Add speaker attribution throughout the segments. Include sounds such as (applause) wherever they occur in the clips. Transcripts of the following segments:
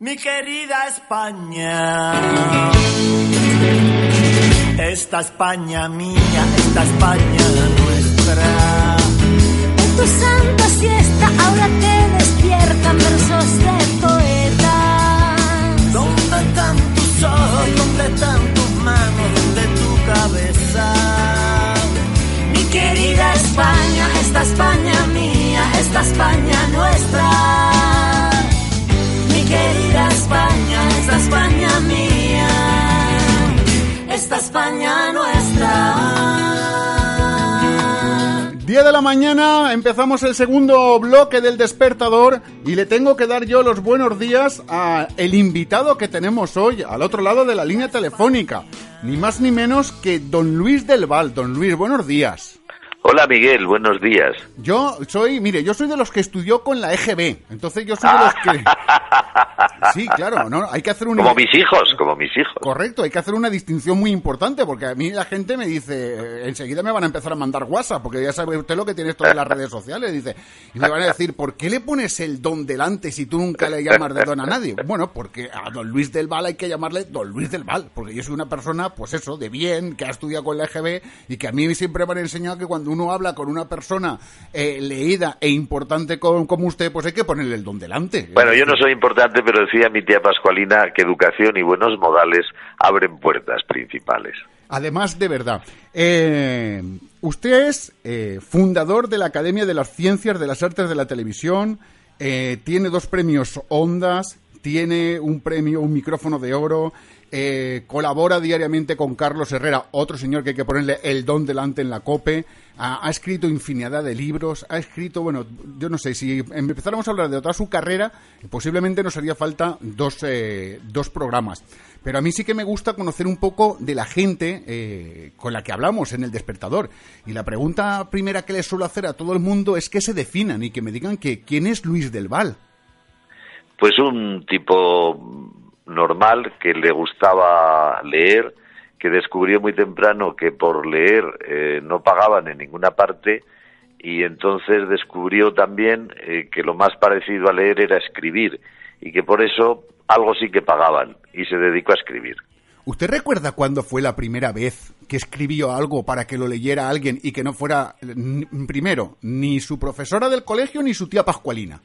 Speaker 1: Mi querida España, esta España mía, esta España nuestra.
Speaker 2: En tu santa siesta ahora te despiertan versos de poetas.
Speaker 1: ¿Dónde están tus ojos? ¿Dónde están tus manos? ¿Dónde tu cabeza?
Speaker 2: Mi querida España, esta España mía, esta España nuestra. Querida España, esta España mía, esta España nuestra.
Speaker 3: 10 de la mañana, empezamos el segundo bloque del despertador y le tengo que dar yo los buenos días a el invitado que tenemos hoy al otro lado de la línea telefónica. Ni más ni menos que don Luis del Val. Don Luis, buenos días.
Speaker 4: Hola Miguel, buenos días.
Speaker 3: Yo soy, mire, yo soy de los que estudió con la EGB, entonces yo soy de los que... (laughs) Sí, claro, no, hay que hacer un...
Speaker 4: Como mis hijos, como mis hijos.
Speaker 3: Correcto, hay que hacer una distinción muy importante, porque a mí la gente me dice, eh, enseguida me van a empezar a mandar WhatsApp, porque ya sabe usted lo que tiene esto de las redes sociales, dice, y me van a decir, ¿por qué le pones el don delante si tú nunca le llamas de don a nadie? Bueno, porque a don Luis del Val hay que llamarle don Luis del Val, porque yo soy una persona, pues eso, de bien, que ha estudiado con la EGB, y que a mí siempre me han enseñado que cuando uno habla con una persona eh, leída e importante como, como usted, pues hay que ponerle el don delante.
Speaker 4: Bueno, yo no soy importante, pero decía mi tía Pascualina que educación y buenos modales abren puertas principales.
Speaker 3: Además, de verdad, eh, usted es eh, fundador de la Academia de las Ciencias de las Artes de la Televisión, eh, tiene dos premios Ondas, tiene un premio, un micrófono de oro, eh, colabora diariamente con Carlos Herrera, otro señor que hay que ponerle el don delante en la COPE, ha, escrito infinidad de libros, ha escrito, bueno, yo no sé, si empezáramos a hablar de toda su carrera, posiblemente nos haría falta dos, eh, dos programas. Pero a mí sí que me gusta conocer un poco de la gente eh, con la que hablamos en el despertador. Y la pregunta primera que les suelo hacer a todo el mundo es que se definan y que me digan que quién es Luis del Val.
Speaker 4: Pues un tipo normal que le gustaba leer, que descubrió muy temprano que por leer eh, no pagaban en ninguna parte y entonces descubrió también eh, que lo más parecido a leer era escribir y que por eso algo sí que pagaban y se dedicó a escribir.
Speaker 3: ¿Usted recuerda cuándo fue la primera vez que escribió algo para que lo leyera alguien y que no fuera, n- primero, ni su profesora del colegio ni su tía Pascualina?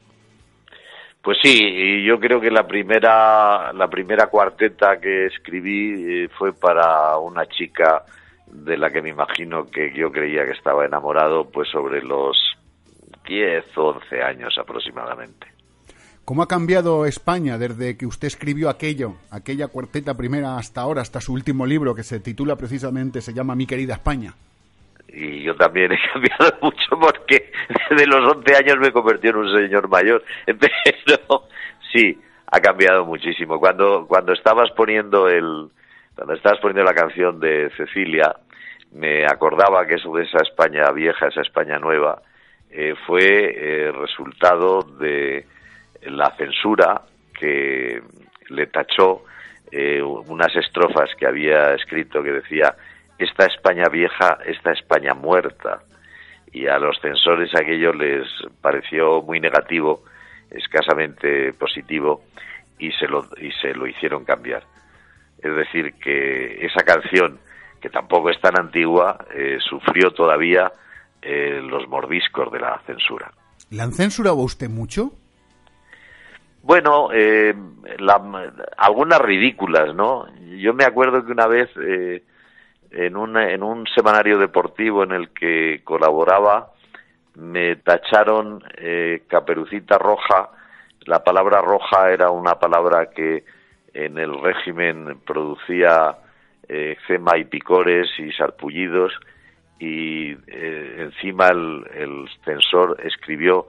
Speaker 4: Pues sí, y yo creo que la primera, la primera cuarteta que escribí eh, fue para una chica de la que me imagino que yo creía que estaba enamorado, pues sobre los 10 o 11 años aproximadamente.
Speaker 3: ¿Cómo ha cambiado España desde que usted escribió aquello, aquella cuarteta primera hasta ahora, hasta su último libro que se titula precisamente, se llama Mi querida España?
Speaker 4: Y yo también he (laughs) cambiado mucho porque desde los 11 años me convertí en un señor mayor. (laughs) Pero sí, ha cambiado muchísimo. Cuando, cuando estabas poniendo el, cuando estabas poniendo la canción de Cecilia, me acordaba que eso de esa España vieja, esa España nueva, eh, fue eh, resultado de la censura que le tachó eh, unas estrofas que había escrito que decía esta España vieja, esta España muerta. Y a los censores aquello les pareció muy negativo, escasamente positivo, y se lo, y se lo hicieron cambiar. Es decir, que esa canción, que tampoco es tan antigua, eh, sufrió todavía eh, los mordiscos de la censura.
Speaker 3: ¿La han censurado usted mucho?
Speaker 4: Bueno, eh, la- algunas ridículas, ¿no? Yo me acuerdo que una vez eh, en, un, en un semanario deportivo en el que colaboraba me tacharon eh, caperucita roja. La palabra roja era una palabra que en el régimen producía eh, eczema y picores y sarpullidos y eh, encima el, el censor escribió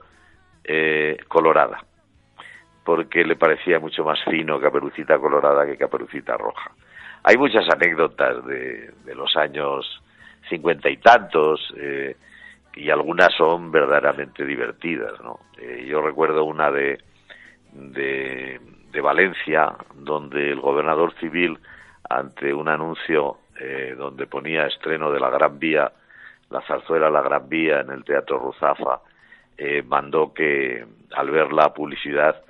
Speaker 4: eh, colorada porque le parecía mucho más fino Caperucita Colorada que Caperucita Roja. Hay muchas anécdotas de, los años cincuenta y tantos eh, y algunas son verdaderamente divertidas. ¿no? Eh, yo recuerdo una de, Valencia, donde el gobernador civil, ante un anuncio eh, donde ponía estreno de la Gran Vía, la zarzuela La Gran Vía en el Teatro Ruzafa, mandó que, al ver la publicidad,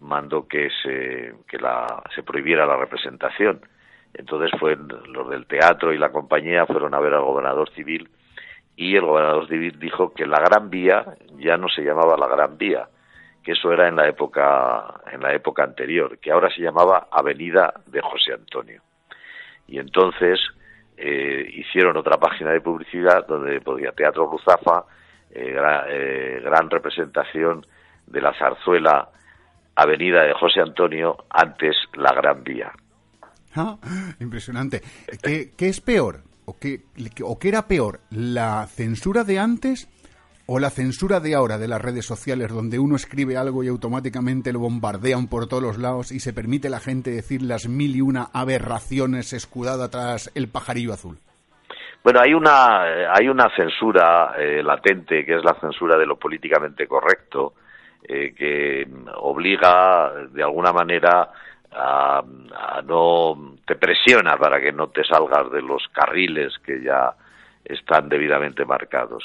Speaker 4: mandó que se, que la, se prohibiera la representación entonces fue los del teatro y la compañía fueron a ver al gobernador civil y el gobernador civil dijo que la Gran Vía ya no se llamaba la Gran Vía, que eso era en la época en la época anterior, que ahora se llamaba Avenida de José Antonio. Y entonces eh, hicieron otra página de publicidad donde podía Teatro Ruzafa, eh, eh, gran representación de la zarzuela Avenida de José Antonio, antes la Gran Vía. (laughs)
Speaker 3: Ah, impresionante. ¿Qué, es peor? ¿O qué, ¿O qué era peor? ¿La censura de antes o la censura de ahora de las redes sociales donde uno escribe algo y automáticamente lo bombardean por todos los lados y se permite la gente decir las mil y una aberraciones escudada tras el pajarillo azul?
Speaker 4: Bueno, hay una, hay una censura eh, latente que es la censura de lo políticamente correcto eh, que obliga de alguna manera a, no te presiona para que no te salgas de los carriles que ya están debidamente marcados.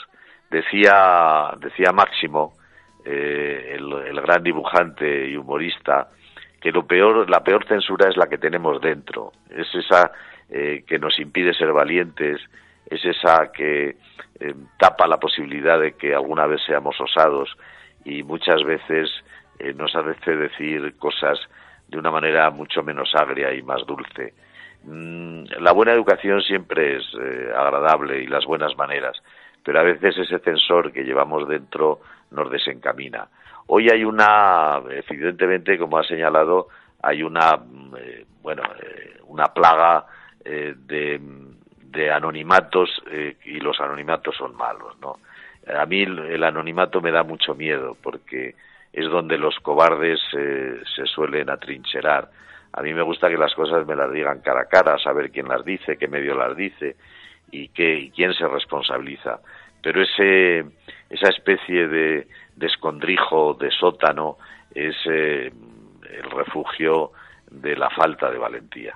Speaker 4: Decía, decía Máximo, eh, el, gran dibujante y humorista, que lo peor, la peor censura es la que tenemos dentro, es esa eh, que nos impide ser valientes, es esa que eh, tapa la posibilidad de que alguna vez seamos osados y muchas veces nos hace decir cosas de una manera mucho menos agria y más dulce. Mm, la buena educación siempre es eh, agradable y las buenas maneras, pero a veces ese censor que llevamos dentro nos desencamina. Hoy hay una, evidentemente, como ha señalado, hay una, mm, eh, bueno, eh, una plaga de, de, anonimatos y los anonimatos son malos, ¿no? A mí el anonimato me da mucho miedo porque es donde los cobardes eh, se suelen atrincherar. A mí me gusta que las cosas me las digan cara a cara, saber quién las dice, qué medio las dice y, qué, quién se responsabiliza. Pero ese, esa especie de, de escondrijo, de sótano, es eh, el refugio de la falta de valentía.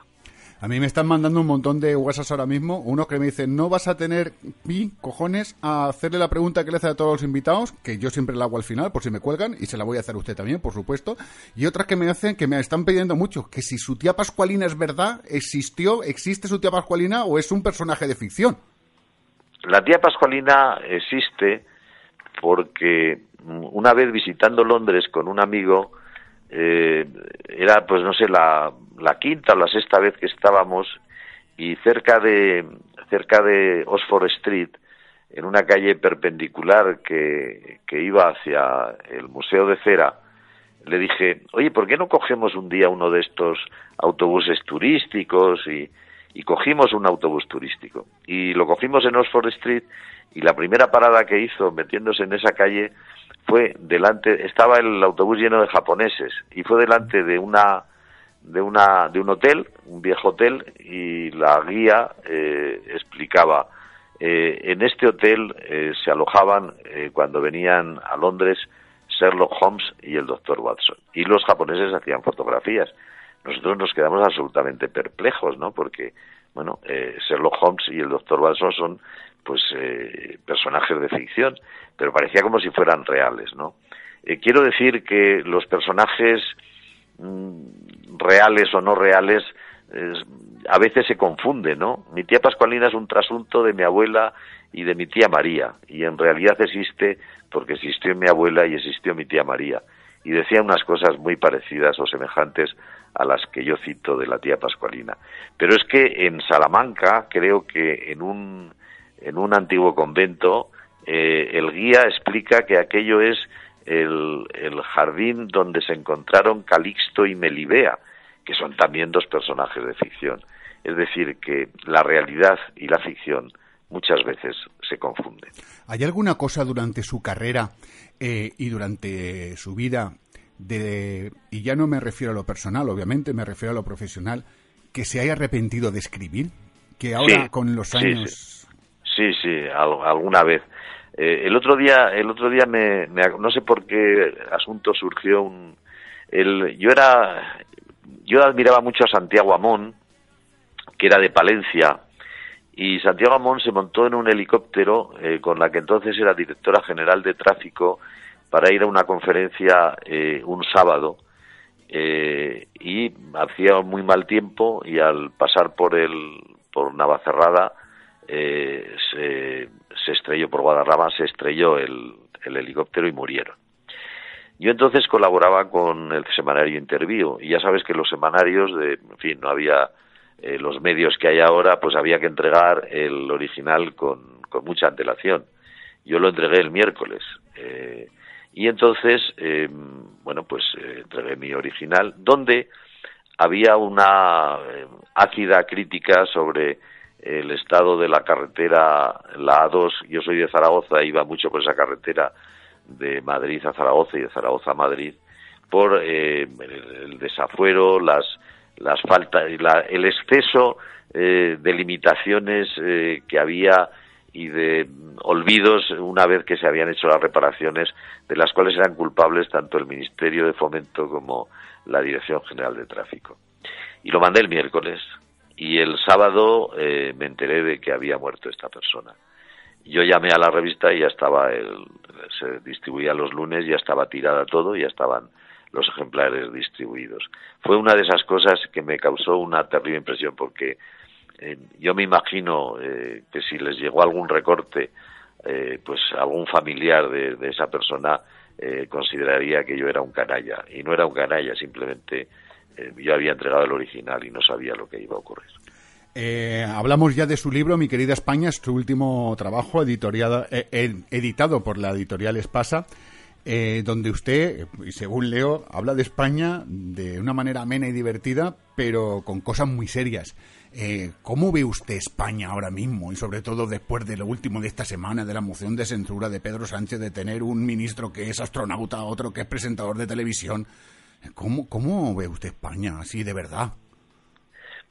Speaker 3: A mí me están mandando un montón de WhatsApp ahora mismo. Uno que me dice, no vas a tener mi cojones a hacerle la pregunta que le hace a todos los invitados, que yo siempre la hago al final, por si me cuelgan, y se la voy a hacer a usted también, por supuesto. Y otras que me hacen, que me están pidiendo mucho, que si su tía Pascualina es verdad, existió, existe su tía Pascualina o es un personaje de ficción.
Speaker 4: La tía Pascualina existe porque una vez visitando Londres con un amigo, eh, era pues no sé la, la quinta o la sexta vez que estábamos y cerca de cerca de Oxford Street en una calle perpendicular que, que iba hacia el Museo de Cera le dije oye por qué no cogemos un día uno de estos autobuses turísticos y, y cogimos un autobús turístico y lo cogimos en Oxford Street y la primera parada que hizo metiéndose en esa calle fue delante, estaba el autobús lleno de japoneses y fue delante de una de una de un hotel, un viejo hotel y la guía eh, explicaba eh, en este hotel eh, se alojaban cuando venían a Londres Sherlock Holmes y el doctor Watson y los japoneses hacían fotografías. Nosotros nos quedamos absolutamente perplejos, ¿no? Porque bueno, Sherlock Holmes y el doctor Watson son pues personajes de ficción pero parecía como si fueran reales, ¿no? Eh, quiero decir que los personajes mm, reales o no reales a veces se confunden, ¿no? Mi tía Pascualina es un trasunto de mi abuela y de mi tía María, y en realidad existe porque existió mi abuela y existió mi tía María, y decía unas cosas muy parecidas o semejantes a las que yo cito de la tía Pascualina. Pero es que en Salamanca, creo que en un, en un antiguo convento, eh, el guía explica que aquello es el, jardín donde se encontraron Calixto y Melibea, que son también dos personajes de ficción. Es decir, que la realidad y la ficción muchas veces se confunden.
Speaker 3: ¿Hay alguna cosa durante su carrera eh, y durante su vida de, y ya no me refiero a lo personal, obviamente, me refiero a lo profesional, que se haya arrepentido de escribir? Que ahora con los años...
Speaker 4: Sí, sí, alguna vez. Eh, el otro día, el otro día me, no sé por qué asunto surgió un, yo era, yo admiraba mucho a Santiago Amón, que era de Palencia, y Santiago Amón se montó en un helicóptero eh, con la que entonces era directora general de tráfico para ir a una conferencia eh, un sábado eh, y hacía muy mal tiempo y al pasar por el por Navacerrada eh, se, estrelló por Guadarrama se estrelló el, el, helicóptero y murieron. Yo entonces colaboraba con el semanario Interview y ya sabes que los semanarios de en fin no había eh, los medios que hay ahora pues había que entregar el original con, mucha antelación. Yo lo entregué el miércoles eh, y entonces, eh, bueno, pues eh, entregué mi original, donde había una eh, ácida crítica sobre el estado de la carretera, la A2. Yo soy de Zaragoza, iba mucho por esa carretera de Madrid a Zaragoza y de Zaragoza a Madrid, por eh, el, desafuero, las, las faltas, la, el exceso eh, de limitaciones eh, que había y de olvidos una vez que se habían hecho las reparaciones de las cuales eran culpables tanto el Ministerio de Fomento como la Dirección General de Tráfico. Y lo mandé el miércoles y el sábado eh, me enteré de que había muerto esta persona. Yo llamé a la revista y ya estaba, el, se distribuía los lunes, ya estaba tirada todo, ya estaban los ejemplares distribuidos. Fue una de esas cosas que me causó una terrible impresión porque eh, yo me imagino eh, que si les llegó algún recorte, eh, pues algún familiar de, de esa persona eh, consideraría que yo era un canalla. Y no era un canalla, simplemente eh, yo había entregado el original y no sabía lo que iba a ocurrir.
Speaker 3: Eh, hablamos ya de su libro, Mi querida España, es su último trabajo editoriado, eh, editado por la editorial Espasa, eh, donde usted, y según leo, habla de España de una manera amena y divertida, pero con cosas muy serias. Eh, ¿Cómo ve usted España ahora mismo y sobre todo después de lo último de esta semana de la moción de censura de Pedro Sánchez de tener un ministro que es astronauta, otro que es presentador de televisión? ¿Cómo, cómo ve usted España así de verdad?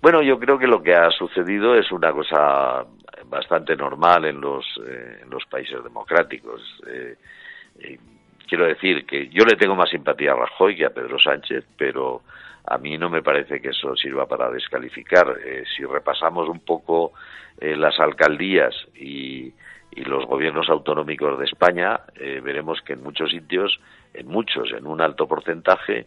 Speaker 4: Bueno, yo creo que lo que ha sucedido es una cosa bastante normal en los, eh, en los países democráticos. Eh, eh, quiero decir que yo le tengo más simpatía a Rajoy que a Pedro Sánchez, pero a mí no me parece que eso sirva para descalificar. Eh, si repasamos un poco las alcaldías y, y, los gobiernos autonómicos de España, veremos que en muchos sitios, en muchos, en un alto porcentaje,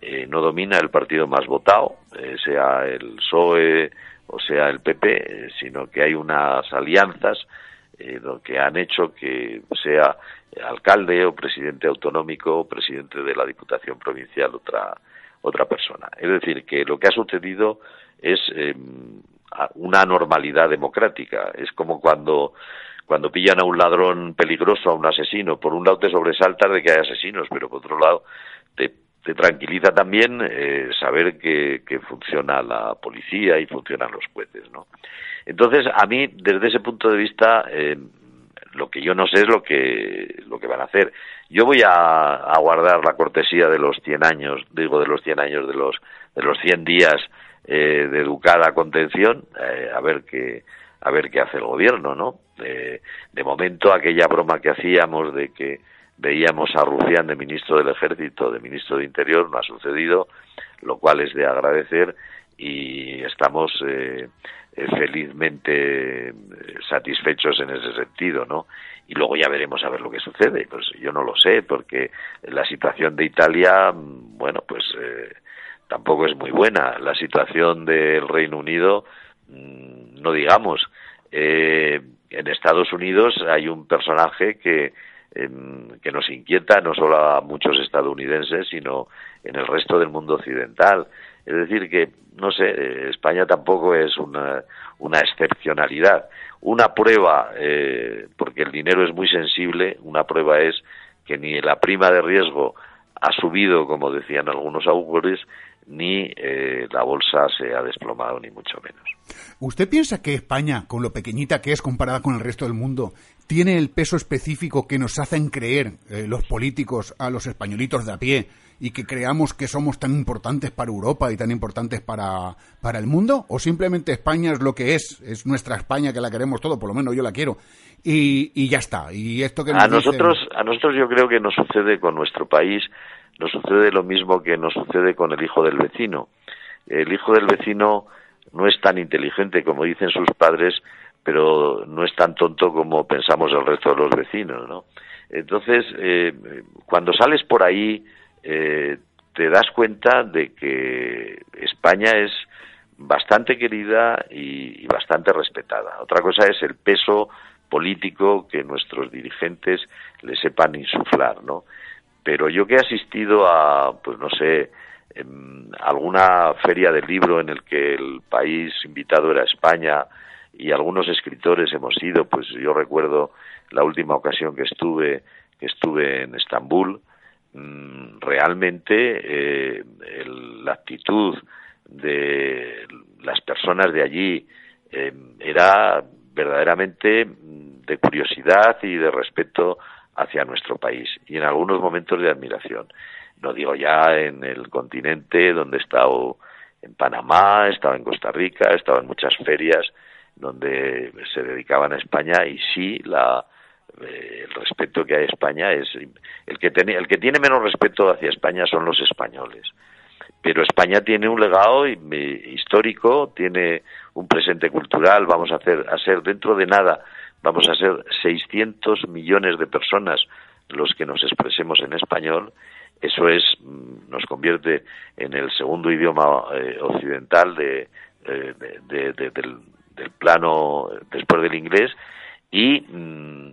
Speaker 4: eh, no domina el partido más votado, eh, sea el PSOE o sea el PP, eh, sino que hay unas alianzas lo que han hecho que sea alcalde o presidente autonómico o presidente de la Diputación Provincial otra otra persona. Es decir, que lo que ha sucedido es eh, una anormalidad democrática. Es como cuando cuando pillan a un ladrón peligroso, a un asesino, por un lado te sobresaltas de que hay asesinos, pero por otro lado te, te tranquiliza también eh, saber que, que, funciona la policía y funcionan los jueces, ¿no? Entonces, a mí, desde ese punto de vista, eh, lo que yo no sé es lo que lo que van a hacer. Yo voy a, a guardar la cortesía de los 100 años, digo de los 100 años, de los de los 100 días eh, de educada contención, eh, a ver qué a ver qué hace el gobierno, ¿no? De, de momento aquella broma que hacíamos de que veíamos a Rufián de ministro del Ejército, de ministro de Interior, no ha sucedido, lo cual es de agradecer y estamos eh, eh, felizmente eh, satisfechos en ese sentido, ¿no? Y luego ya veremos a ver lo que sucede. Pues yo no lo sé, porque la situación de Italia, mm, bueno, pues eh, tampoco es muy buena. La situación del Reino Unido, no digamos. Eh, en Estados Unidos hay un personaje que, eh, que nos inquieta no solo a muchos estadounidenses, sino en el resto del mundo occidental. Es decir, que, no sé, España tampoco es una, una excepcionalidad. Una prueba, eh, porque el dinero es muy sensible, una prueba es que ni la prima de riesgo ha subido, como decían algunos augures, ni eh, la bolsa se ha desplomado, ni mucho menos.
Speaker 3: ¿Usted piensa que España, con lo pequeñita que es comparada con el resto del mundo, tiene el peso específico que nos hacen creer eh, los políticos a los españolitos de a pie y que creamos que somos tan importantes para Europa y tan importantes para, para el mundo? ¿O simplemente España es lo que es? Es nuestra España que la queremos todo, por lo menos yo la quiero. Y, y ya está. Y esto que
Speaker 4: a nosotros, a nosotros yo creo que nos sucede con nuestro país, nos sucede lo mismo que nos sucede con el hijo del vecino. El hijo del vecino no es tan inteligente como dicen sus padres, pero no es tan tonto como pensamos el resto de los vecinos, ¿no? Entonces, eh, cuando sales por ahí, eh, te das cuenta de que España es bastante querida y, bastante respetada. Otra cosa es el peso político que nuestros dirigentes le sepan insuflar, ¿no? Pero yo que he asistido a, pues no sé, alguna feria del libro en el que el país invitado era España y algunos escritores hemos ido, pues yo recuerdo la última ocasión que estuve, que estuve en Estambul, mm, realmente eh, la actitud de las personas de allí eh, era verdaderamente de curiosidad y de respeto hacia nuestro país y en algunos momentos de admiración. No digo ya en el continente donde he estado en Panamá, he estado en Costa Rica, he estado en muchas ferias donde se dedicaban a España y sí la eh, el respeto que hay a España es el que tiene el que tiene menos respeto hacia España son los españoles pero España tiene un legado histórico tiene un presente cultural vamos a hacer a ser dentro de nada vamos a ser 600 millones de personas los que nos expresemos en español eso es mm, nos convierte en el segundo idioma eh, occidental de, eh, del, plano después del inglés y, mm,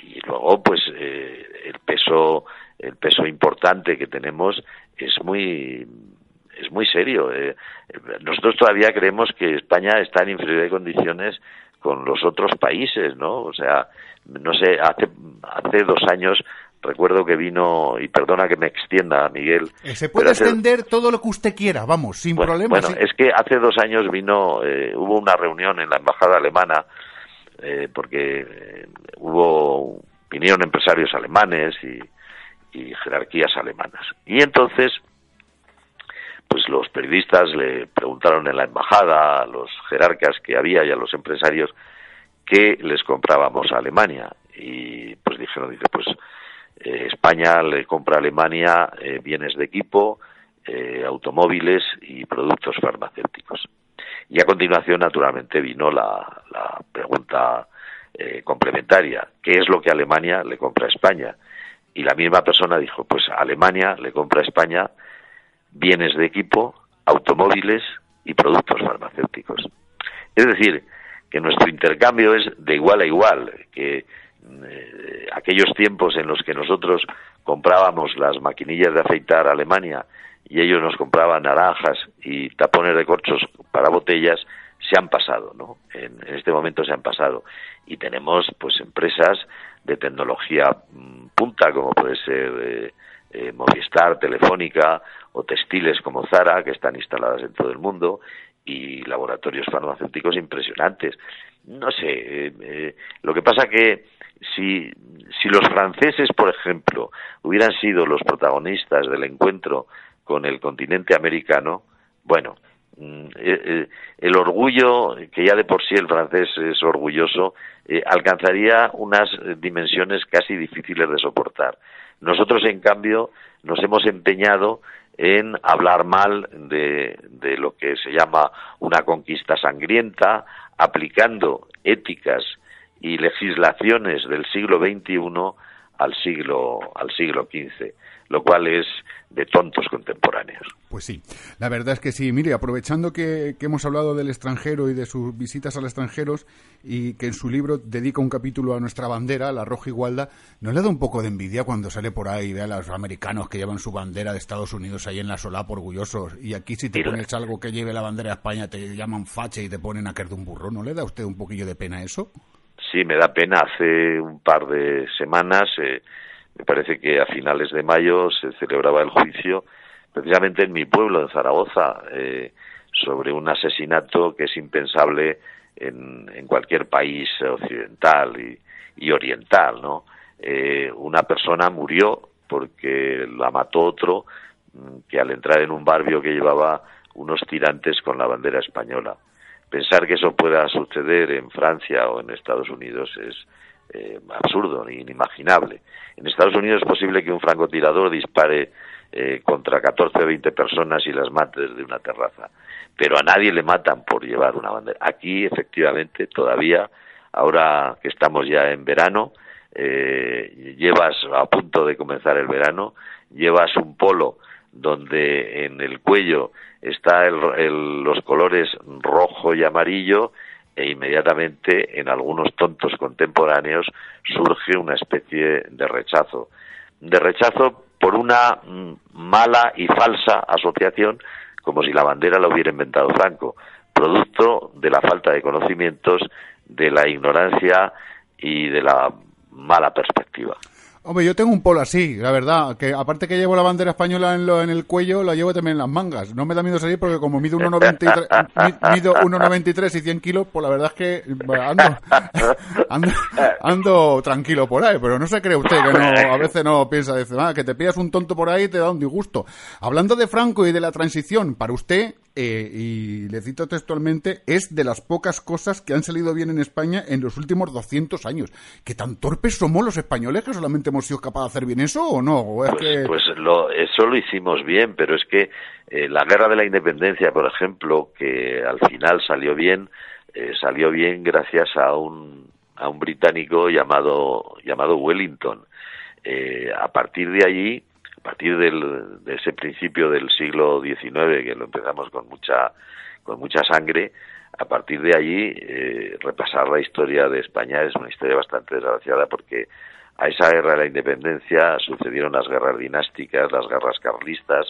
Speaker 4: y luego pues eh, el peso el peso importante que tenemos es muy es muy serio. nosotros todavía creemos que España está en inferioridad de condiciones con los otros países, ¿no? O sea, no sé, hace, hace dos años recuerdo que vino, y perdona que me extienda, Miguel.
Speaker 3: Eh, se puede extender todo lo que usted quiera, vamos, sin problema.
Speaker 4: Bueno, es que hace dos años vino, eh, hubo una reunión en la embajada alemana, eh, porque hubo, vinieron empresarios alemanes y, y jerarquías alemanas. Y entonces, pues los periodistas le preguntaron en la embajada a los jerarcas que había y a los empresarios qué les comprábamos a Alemania. Y pues dijeron, dice, pues eh, España le compra a Alemania eh, bienes de equipo, eh, automóviles y productos farmacéuticos. Y a continuación, naturalmente, vino la, la pregunta complementaria. ¿Qué es lo que Alemania le compra a España? Y la misma persona dijo, pues Alemania le compra a España bienes de equipo, automóviles y productos farmacéuticos. Es decir, que nuestro intercambio es de igual a igual, que eh, aquellos tiempos en los que nosotros comprábamos las maquinillas de afeitar a Alemania y ellos nos compraban naranjas y tapones de corchos para botellas, se han pasado, ¿no? En, este momento se han pasado. Y tenemos, pues, empresas de tecnología mm, punta, como puede ser eh, eh, Movistar, Telefónica, o textiles como Zara, que están instaladas en todo el mundo, y laboratorios farmacéuticos impresionantes. No sé, lo que pasa que si, si los franceses, por ejemplo, hubieran sido los protagonistas del encuentro con el continente americano, bueno, mm, eh, eh, el orgullo, que ya de por sí el francés es orgulloso, eh, alcanzaría unas dimensiones casi difíciles de soportar. Nosotros, en cambio, nos hemos empeñado en hablar mal de, lo que se llama una conquista sangrienta, aplicando éticas y legislaciones del siglo XXI al siglo al siglo XV, lo cual es de tontos contemporáneos.
Speaker 3: Pues sí, la verdad es que sí. Mire, aprovechando que, hemos hablado del extranjero y de sus visitas al extranjeros y que en su libro dedica un capítulo a nuestra bandera, la roja igualdad, ¿no le da un poco de envidia cuando sale por ahí y ve a los americanos que llevan su bandera de Estados Unidos ahí en la solapa orgullosos y aquí si te pones algo que lleve la bandera de España te llaman fache y te ponen a caer de un burro? ¿No le da a usted un poquillo de pena eso?
Speaker 4: Sí, me da pena. Hace un par de semanas, eh, me parece que a finales de mayo se celebraba el juicio, precisamente en mi pueblo, en Zaragoza, eh, sobre un asesinato que es impensable en, en cualquier país occidental y, oriental, ¿no? Eh, una persona murió porque la mató otro mm, que al entrar en un barrio que llevaba unos tirantes con la bandera española. Pensar que eso pueda suceder en Francia o en Estados Unidos es eh, absurdo, inimaginable. En Estados Unidos es posible que un francotirador dispare eh, contra 14 o 20 personas y las mate desde una terraza, pero a nadie le matan por llevar una bandera. Aquí, efectivamente, todavía, ahora que estamos ya en verano, eh, llevas a punto de comenzar el verano, llevas un polo donde en el cuello está los colores rojo y amarillo e inmediatamente en algunos tontos contemporáneos surge una especie de rechazo. De rechazo por una mm, mala y falsa asociación como si la bandera la hubiera inventado Franco, producto de la falta de conocimientos, de la ignorancia y de la mala perspectiva.
Speaker 3: Hombre, yo tengo un polo así, la verdad, que aparte que llevo la bandera española en, lo, en el cuello, la llevo también en las mangas. No me da miedo salir porque como mido 1,93 mido 1,93 y 100 kilos, pues la verdad es que (laughs) ando, ando, tranquilo por ahí, pero no se cree usted que no, a veces no piensa, dice, ah, que te pillas un tonto por ahí y te da un disgusto. Hablando de Franco y de la transición, para usted, eh, y le cito textualmente, es de las pocas cosas que han salido bien en España en los últimos 200 años. ¿Que tan torpes somos los españoles que solamente hemos sido capaces de hacer bien eso o no?
Speaker 4: pues, pues lo, eso lo hicimos bien, pero es que eh, la guerra de la independencia, por ejemplo, que al final salió bien, eh, salió bien gracias a un, a un británico llamado, llamado Wellington. a partir de allí, partir del, de ese principio del siglo XIX, que lo empezamos con mucha, con mucha sangre, a partir de allí eh, repasar la historia de España es una historia bastante desgraciada porque a esa guerra de la independencia sucedieron las guerras dinásticas, las guerras carlistas,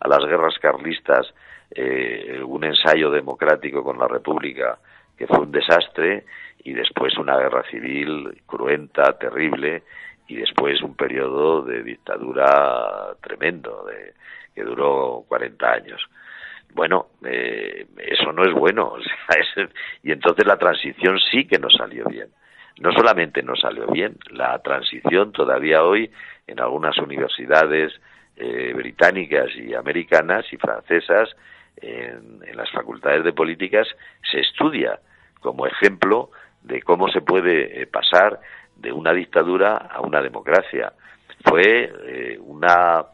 Speaker 4: a las guerras carlistas eh, un ensayo democrático con la República que fue un desastre y después una guerra civil cruenta, terrible y después un periodo de dictadura tremendo, de, que duró 40 años. Bueno, eh, eso no es bueno. (laughs) y entonces la transición sí que nos salió bien. No solamente nos salió bien, la transición todavía hoy en algunas universidades eh, británicas y americanas y francesas, en, en las facultades de políticas, se estudia como ejemplo de cómo se puede eh, pasar de una dictadura a una democracia. Fue eh, una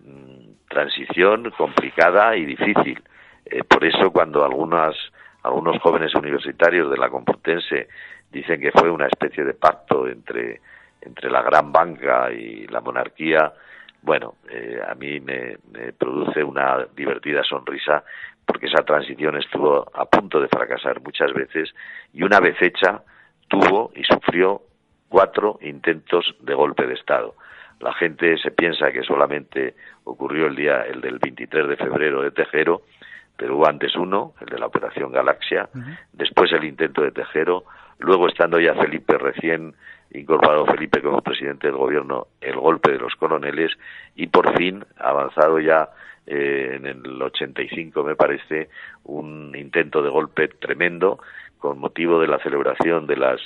Speaker 4: mm, transición complicada y difícil. Eh, por eso cuando algunas, algunos jóvenes universitarios de la Complutense dicen que fue una especie de pacto entre, entre la gran banca y la monarquía, bueno, eh, a mí me, produce una divertida sonrisa porque esa transición estuvo a punto de fracasar muchas veces y una vez hecha tuvo y sufrió cuatro intentos de golpe de Estado. La gente se piensa que solamente ocurrió el día, el del 23 de febrero de Tejero, pero hubo antes uno, el de la Operación Galaxia, después el intento de Tejero, luego estando ya Felipe recién incorporado Felipe como presidente del gobierno, el golpe de los coroneles y por fin avanzado ya eh, en el 85 me parece un intento de golpe tremendo con motivo de la celebración de las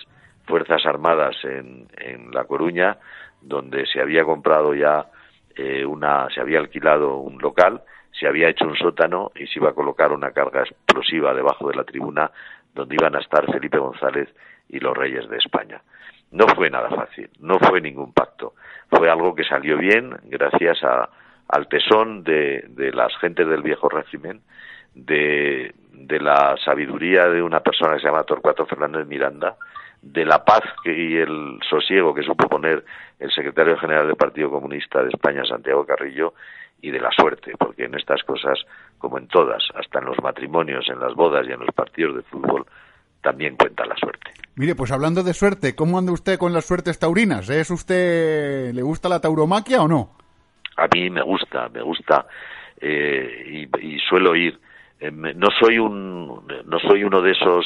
Speaker 4: Fuerzas Armadas en, en La Coruña, donde se había comprado ya eh, una, se había alquilado un local, se había hecho un sótano y se iba a colocar una carga explosiva debajo de la tribuna donde iban a estar Felipe González y los reyes de España. No fue nada fácil, no fue ningún pacto. Fue algo que salió bien gracias a, al tesón de, de las gentes del viejo régimen, de, de la sabiduría de una persona que se llama Torcuato Fernández Miranda, de la paz y el sosiego que supo poner el secretario general del Partido Comunista de España, Santiago Carrillo, y de la suerte, porque en estas cosas, como en todas, hasta en los matrimonios, en las bodas y en los partidos de fútbol, también cuenta la suerte.
Speaker 3: Mire, pues hablando de suerte, ¿cómo anda usted con las suertes taurinas? ¿Es usted, le gusta la tauromaquia o no?
Speaker 4: A mí me gusta, me gusta eh, y, suelo ir. Eh, no soy un, no soy uno de esos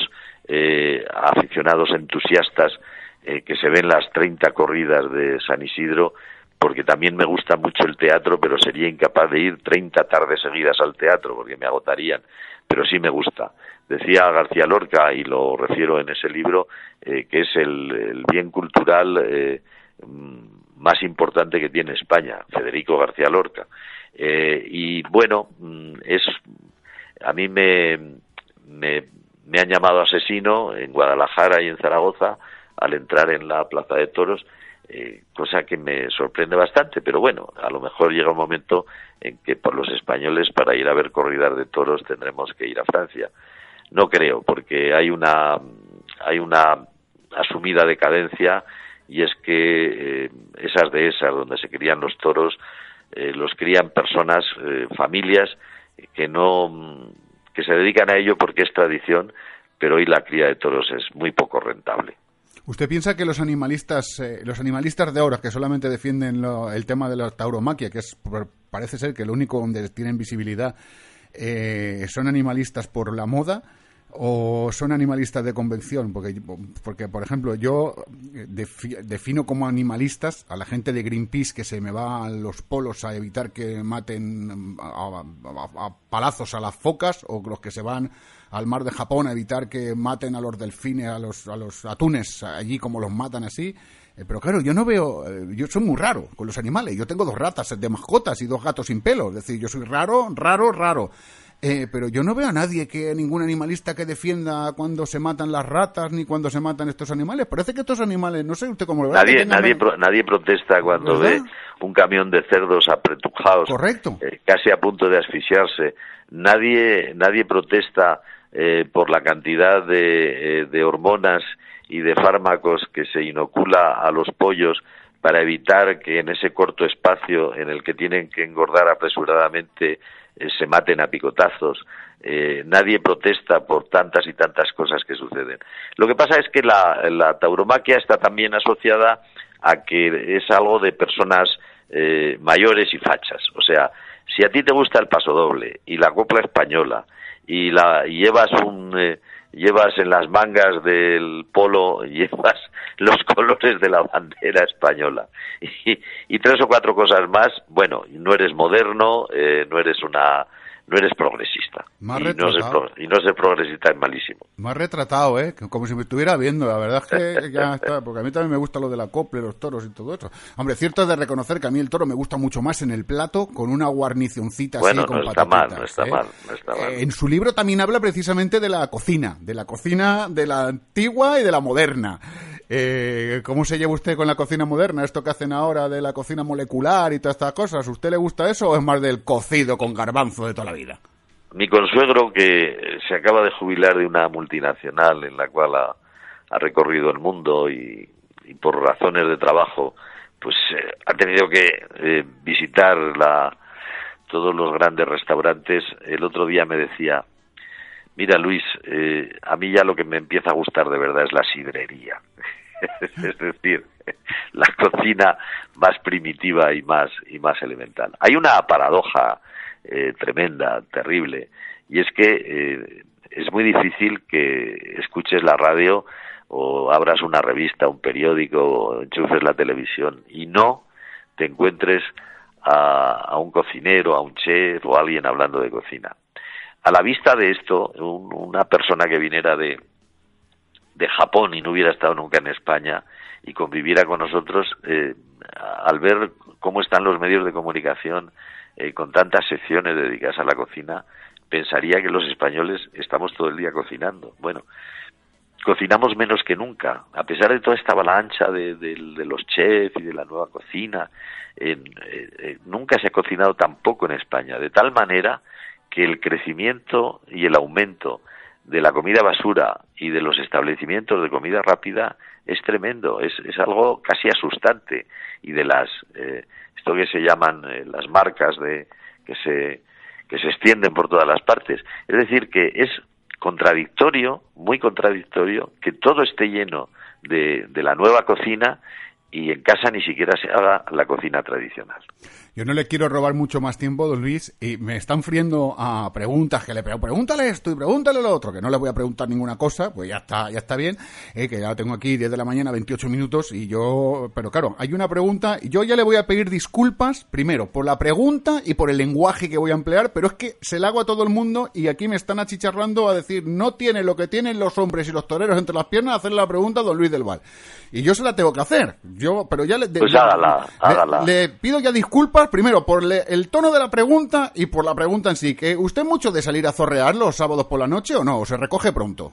Speaker 4: eh, aficionados entusiastas eh, que se ven las 30 corridas de San Isidro, porque también me gusta mucho el teatro, pero sería incapaz de ir 30 tardes seguidas al teatro porque me agotarían. Pero sí me gusta. Decía García Lorca, y lo refiero en ese libro, eh, que es el, bien cultural eh, mm, más importante que tiene España, Federico García Lorca. Y bueno, mm, es a mí me, me, me han llamado asesino en Guadalajara y en Zaragoza al entrar en la Plaza de Toros eh, cosa que me sorprende bastante, pero bueno, a lo mejor llega un momento en que por los españoles para ir a ver corridas de toros tendremos que ir a Francia. No creo, porque hay una hay una asumida decadencia y es que eh, esas donde se crían los toros eh, los crían personas, familias que no que se dedican a ello porque es tradición, pero hoy la cría de toros es muy poco rentable.
Speaker 3: ¿Usted piensa que los animalistas, eh, los animalistas de ahora que solamente defienden el tema de la tauromaquia, que es parece ser que lo único donde tienen visibilidad, eh, son animalistas por la moda? O son animalistas de convención? Porque, porque por ejemplo, yo defino como animalistas a la gente de Greenpeace que se me va a los polos a evitar que maten a, a palazos a las focas, o los que se van al mar de Japón a evitar que maten a los delfines, a los, a los atunes allí como los matan así. Eh, pero claro, yo no veo, eh, yo soy muy raro con los animales. Yo tengo dos ratas de mascotas y dos gatos sin pelo. Es decir, yo soy raro, raro, raro. Eh, pero yo no veo a nadie que, ningún animalista que defienda cuando se matan las ratas ni cuando se matan estos animales. Parece que estos animales, no sé usted cómo lo ve.
Speaker 4: Nadie, nadie, nadie protesta cuando ve un camión de cerdos apretujados,
Speaker 3: Correcto.
Speaker 4: casi a punto de asfixiarse. Nadie, nadie protesta eh, por la cantidad de, eh, de hormonas y de fármacos que se inocula a los pollos para evitar que en ese corto espacio en el que tienen que engordar apresuradamente eh, se maten a picotazos. nadie protesta por tantas y tantas cosas que suceden. Lo que pasa es que la, tauromaquia está también asociada a que es algo de personas mayores y fachas. O sea, si a ti te gusta el paso doble y la copla española y la llevas un eh, llevas en las mangas del polo (laughs) llevas los colores de la bandera española. (laughs) Y, y tres o cuatro cosas más. Bueno no eres moderno eh, no eres una no eres progresista.
Speaker 3: Más
Speaker 4: y, no ser, y no ser progresista es malísimo.
Speaker 3: Más retratado, ¿eh? Como si me estuviera viendo. La verdad es que ya está. Porque a mí también me gusta lo de la copla, los toros y todo eso. Hombre, cierto es de reconocer que a mí el toro me gusta mucho más en el plato con una guarnicioncita
Speaker 4: bueno,
Speaker 3: así con
Speaker 4: no está mal, no está
Speaker 3: ¿eh?
Speaker 4: mal, no está mal.
Speaker 3: Eh, en su libro también habla precisamente de la cocina. De la cocina de la antigua y de la moderna. Eh, ¿Cómo se lleva usted con la cocina moderna? Esto que hacen ahora de la cocina molecular y todas estas cosas. ¿Usted le gusta eso o es más del cocido con garbanzo de toda la vida?
Speaker 4: Mi consuegro, que se acaba de jubilar de una multinacional en la cual ha, recorrido el mundo y, por razones de trabajo, pues eh, ha tenido que eh, visitar la, todos los grandes restaurantes. El otro día me decía, mira Luis, eh, a mí ya lo que me empieza a gustar de verdad es la sidrería. (laughs) es decir, la cocina más primitiva y más y más elemental. Hay una paradoja eh, tremenda, terrible, y es que eh, es muy difícil que escuches la radio o abras una revista, un periódico, o enchufes la televisión y no te encuentres a, un cocinero, a un chef o a alguien hablando de cocina. A la vista de esto, una persona que viniera de, de Japón y no hubiera estado nunca en España y conviviera con nosotros, eh, al ver cómo están los medios de comunicación eh, con tantas secciones dedicadas a la cocina, pensaría que los españoles estamos todo el día cocinando. Bueno, cocinamos menos que nunca, a pesar de toda esta avalancha de, los chefs y de la nueva cocina, eh, nunca se ha cocinado tampoco en España, de tal manera que el crecimiento y el aumento de la comida basura y de los establecimientos de comida rápida es tremendo, es, es algo casi asustante y de las eh, esto que se llaman eh, las marcas de que se que se extienden por todas las partes, es decir que es contradictorio, muy contradictorio que todo esté lleno de, de la nueva cocina y en casa ni siquiera se haga la cocina tradicional.
Speaker 3: Yo no le quiero robar mucho más tiempo, don Luis, y me están friendo a preguntas que le pero pregúntale esto y pregúntale lo otro, que no le voy a preguntar ninguna cosa, pues ya está, ya está bien, eh, que ya tengo aquí 10 de la mañana, 28 minutos, y yo, pero claro, hay una pregunta, y yo ya le voy a pedir disculpas, primero, por la pregunta y por el lenguaje que voy a emplear, pero es que se la hago a todo el mundo y aquí me están achicharrando a decir, no tiene lo que tienen los hombres y los toreros entre las piernas, hacer la pregunta a don Luis del Val. Y yo se la tengo que hacer, yo, pero ya le,
Speaker 4: pues hágala, hágala.
Speaker 3: Le, pido ya disculpas, primero, por el tono de la pregunta y por la pregunta en sí, que usted mucho de salir a zorrear los sábados por la noche o no, o se recoge pronto.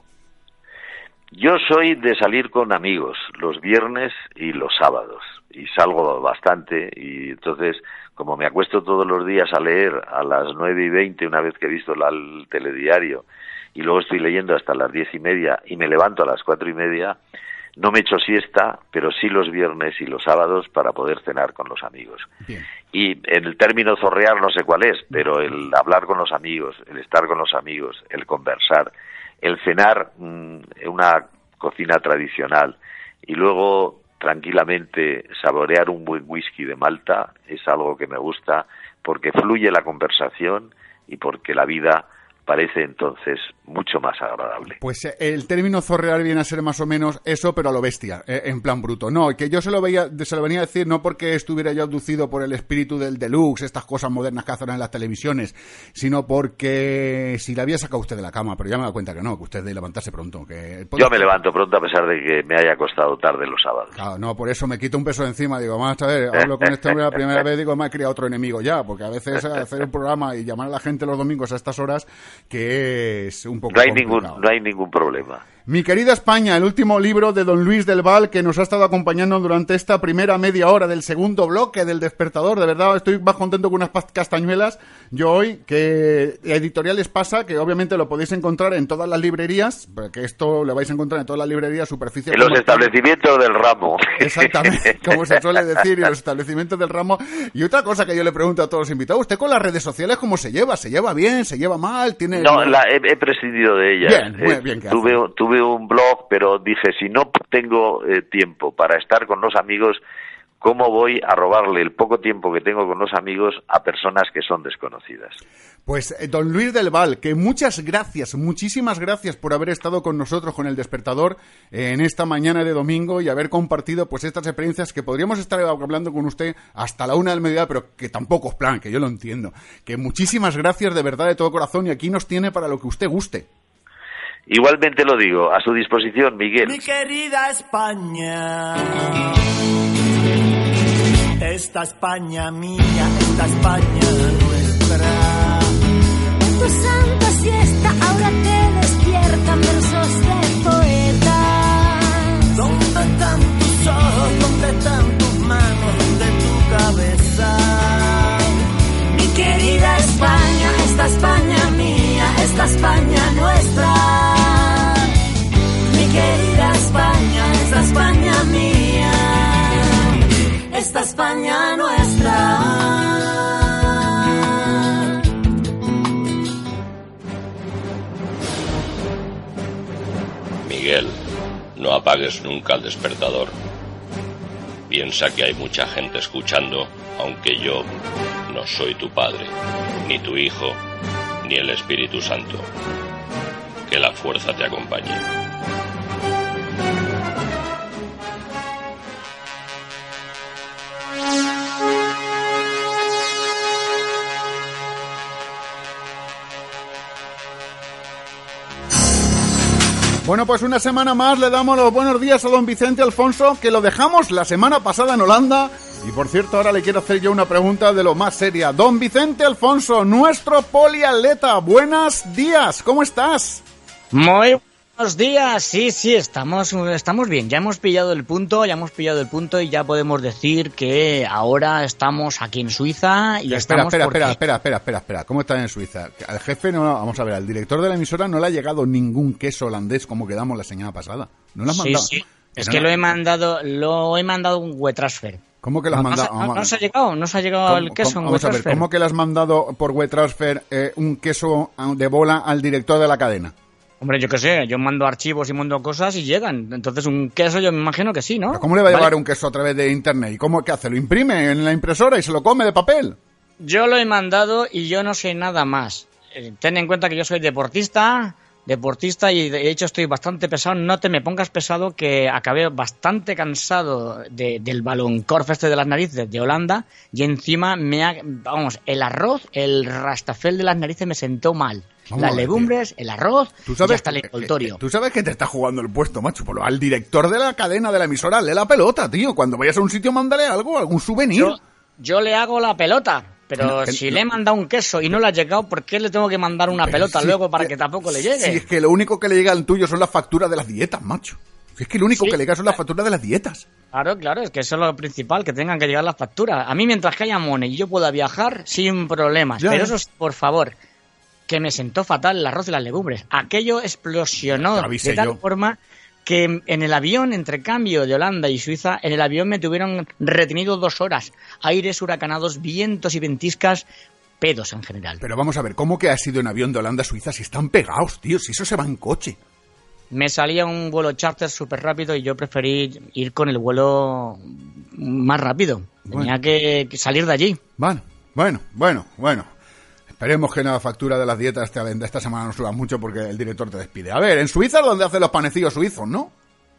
Speaker 4: Yo soy de salir con amigos los viernes y los sábados y salgo bastante y entonces como me acuesto todos los días a leer a las nueve y veinte una vez que he visto el telediario y luego estoy leyendo hasta las diez y media y me levanto a las cuatro y media no me echo siesta, pero sí los viernes y los sábados para poder cenar con los amigos. Y en el término zorrear no sé cuál es, pero el hablar con los amigos, el estar con los amigos, el conversar, el cenar mm, en una cocina tradicional y luego tranquilamente saborear un buen whisky de Malta es algo que me gusta porque fluye la conversación y porque la vida parece entonces mucho más agradable.
Speaker 3: Pues eh, el término zorrear viene a ser más o menos eso, pero a lo bestia, eh, en plan bruto. No, que yo se lo, veía, se lo venía a decir no porque estuviera yo abducido por el espíritu del deluxe, estas cosas modernas que hacen en las televisiones, sino porque si la había sacado usted de la cama, pero ya me da cuenta que no, que usted de levantarse pronto. Que
Speaker 4: yo me levanto pronto a pesar de que me haya acostado tarde los sábados.
Speaker 3: Claro, no, por eso me quito un peso de encima, digo, vamos a ver, hablo con este hombre la primera vez, digo, me ha criado otro enemigo ya, porque a veces hacer un programa y llamar a la gente los domingos a estas horas que es un poco
Speaker 4: no hay ningún no hay ningún problema
Speaker 3: mi querida España, el último libro de don Luis del Val que nos ha estado acompañando durante esta primera media hora del segundo bloque del despertador. De verdad, estoy más contento con unas castañuelas. Yo hoy, que editoriales pasa, que obviamente lo podéis encontrar en todas las librerías, porque esto lo vais a encontrar en todas las librerías, superficie.
Speaker 4: En los establecimientos del ramo.
Speaker 3: Exactamente, (laughs) como se suele decir, en los establecimientos del ramo. Y otra cosa que yo le pregunto a todos los invitados, ¿usted con las redes sociales cómo se lleva? ¿Se lleva bien? ¿Se lleva mal? ¿Tiene...
Speaker 4: No, la, he, prescindido de ellas.
Speaker 3: Bien, muy bien.
Speaker 4: tuve, tuve un blog, pero dije, si no tengo eh, tiempo para estar con los amigos, ¿cómo voy a robarle el poco tiempo que tengo con los amigos a personas que son desconocidas?
Speaker 3: Pues eh, don Luis del Val, que muchas gracias, muchísimas gracias por haber estado con nosotros con el despertador eh, en esta mañana de domingo y haber compartido pues estas experiencias que podríamos estar hablando con usted hasta la una del mediodía, pero que tampoco es plan, que yo lo entiendo. Que muchísimas gracias de verdad de todo corazón y aquí nos tiene para lo que usted guste.
Speaker 4: Igualmente lo digo, a su disposición, Miguel.
Speaker 1: Mi querida España, esta España mía, esta España nuestra.
Speaker 2: Tu santa siesta ahora te despiertan versos de poetas.
Speaker 1: ¿Dónde están tus ojos? ¿Dónde están tus manos? ¿Dónde tu cabeza?
Speaker 2: Mi querida España, esta España mía, esta España nuestra Esta España mía, esta España nuestra.
Speaker 5: Miguel, no apagues nunca el despertador. Piensa que hay mucha gente escuchando, aunque yo no soy tu padre, ni tu hijo, ni el Espíritu Santo. Que la fuerza te acompañe.
Speaker 3: Bueno, pues una semana más le damos los buenos días a don Vicente Alfonso, que lo dejamos la semana pasada en Holanda. Y por cierto, ahora le quiero hacer yo una pregunta de lo más seria. Don Vicente Alfonso, nuestro poliatleta, buenos días, ¿cómo estás?
Speaker 6: Muy Buenos días, sí, sí, estamos, estamos bien, ya hemos pillado el punto, ya hemos pillado el punto y ya podemos decir que ahora estamos aquí en Suiza y
Speaker 3: espera,
Speaker 6: estamos
Speaker 3: espera, espera, espera, espera, espera, espera, ¿cómo está en Suiza? Al jefe no, vamos a ver, al director de la emisora no le ha llegado ningún queso holandés como quedamos la semana pasada. ¿No lo has mandado?
Speaker 6: Sí, sí. Es que lo he mandado, lo he mandado un WeTransfer.
Speaker 3: ¿Cómo que lo has mandado?
Speaker 6: No, no, se ha llegado, no se ha llegado el queso.
Speaker 3: Vamos a ver, ¿cómo que le has mandado por WeTransfer eh, un queso de bola al director de la cadena?
Speaker 6: Hombre, yo qué sé, yo mando archivos y mando cosas y llegan. Entonces, un queso yo me imagino que sí, ¿no?
Speaker 3: ¿Pero ¿Cómo le va a
Speaker 6: Vale.
Speaker 3: llevar un queso a través de internet? ¿Y cómo qué hace? ¿Lo imprime en la impresora y se lo come de papel?
Speaker 6: Yo lo he mandado y yo no sé nada más. Eh, ten en cuenta que yo soy deportista, deportista y de hecho estoy bastante pesado. No te me pongas pesado que acabé bastante cansado de- del baloncorf este de las narices de Holanda y encima me ha, vamos, el arroz, el rastafel de las narices me sentó mal.
Speaker 3: Vamos
Speaker 6: las legumbres, el arroz
Speaker 3: Tú
Speaker 6: y
Speaker 3: sabes,
Speaker 6: hasta el envoltorio.
Speaker 3: tú sabes que te está jugando el puesto, macho. Por lo- al director de la cadena de la emisora, le la pelota, tío. Cuando vayas a un sitio, mándale algo, algún souvenir.
Speaker 6: Yo, yo le hago la pelota. Pero
Speaker 3: No,
Speaker 6: si le he mandado un queso y no le ha llegado, ¿por qué le tengo que mandar una pelota luego para
Speaker 3: que-
Speaker 6: que tampoco le llegue?
Speaker 3: Si es que lo único que le llega al tuyo son las facturas de las dietas, macho. Si es que lo único
Speaker 6: Sí.
Speaker 3: que le llega son las facturas de las dietas.
Speaker 6: Claro, claro, es que eso es lo principal, que tengan que llegar las facturas. A mí, mientras que haya money y yo pueda viajar, sin problemas.
Speaker 3: Ya,
Speaker 6: Pero eso, por favor, que me sentó fatal el arroz y las legumbres. Aquello explosionó de tal
Speaker 3: yo.
Speaker 6: forma que en el avión, entre cambio de Holanda y Suiza, en el avión me tuvieron retenido dos horas. Aires huracanados, vientos y ventiscas, pedos en general.
Speaker 3: Pero vamos a ver, ¿cómo que has ido en avión de Holanda a Suiza si están pegados, tío? Si eso se va en coche.
Speaker 6: Me salía un vuelo charter súper rápido y yo preferí ir con el vuelo más rápido. Tenía
Speaker 3: Bueno.
Speaker 6: que salir de allí.
Speaker 3: Bueno, bueno, bueno, bueno. Esperemos que la factura de las dietas de esta semana no suba mucho porque el director te despide. A ver, en Suiza es donde hacen los panecillos suizos, ¿no?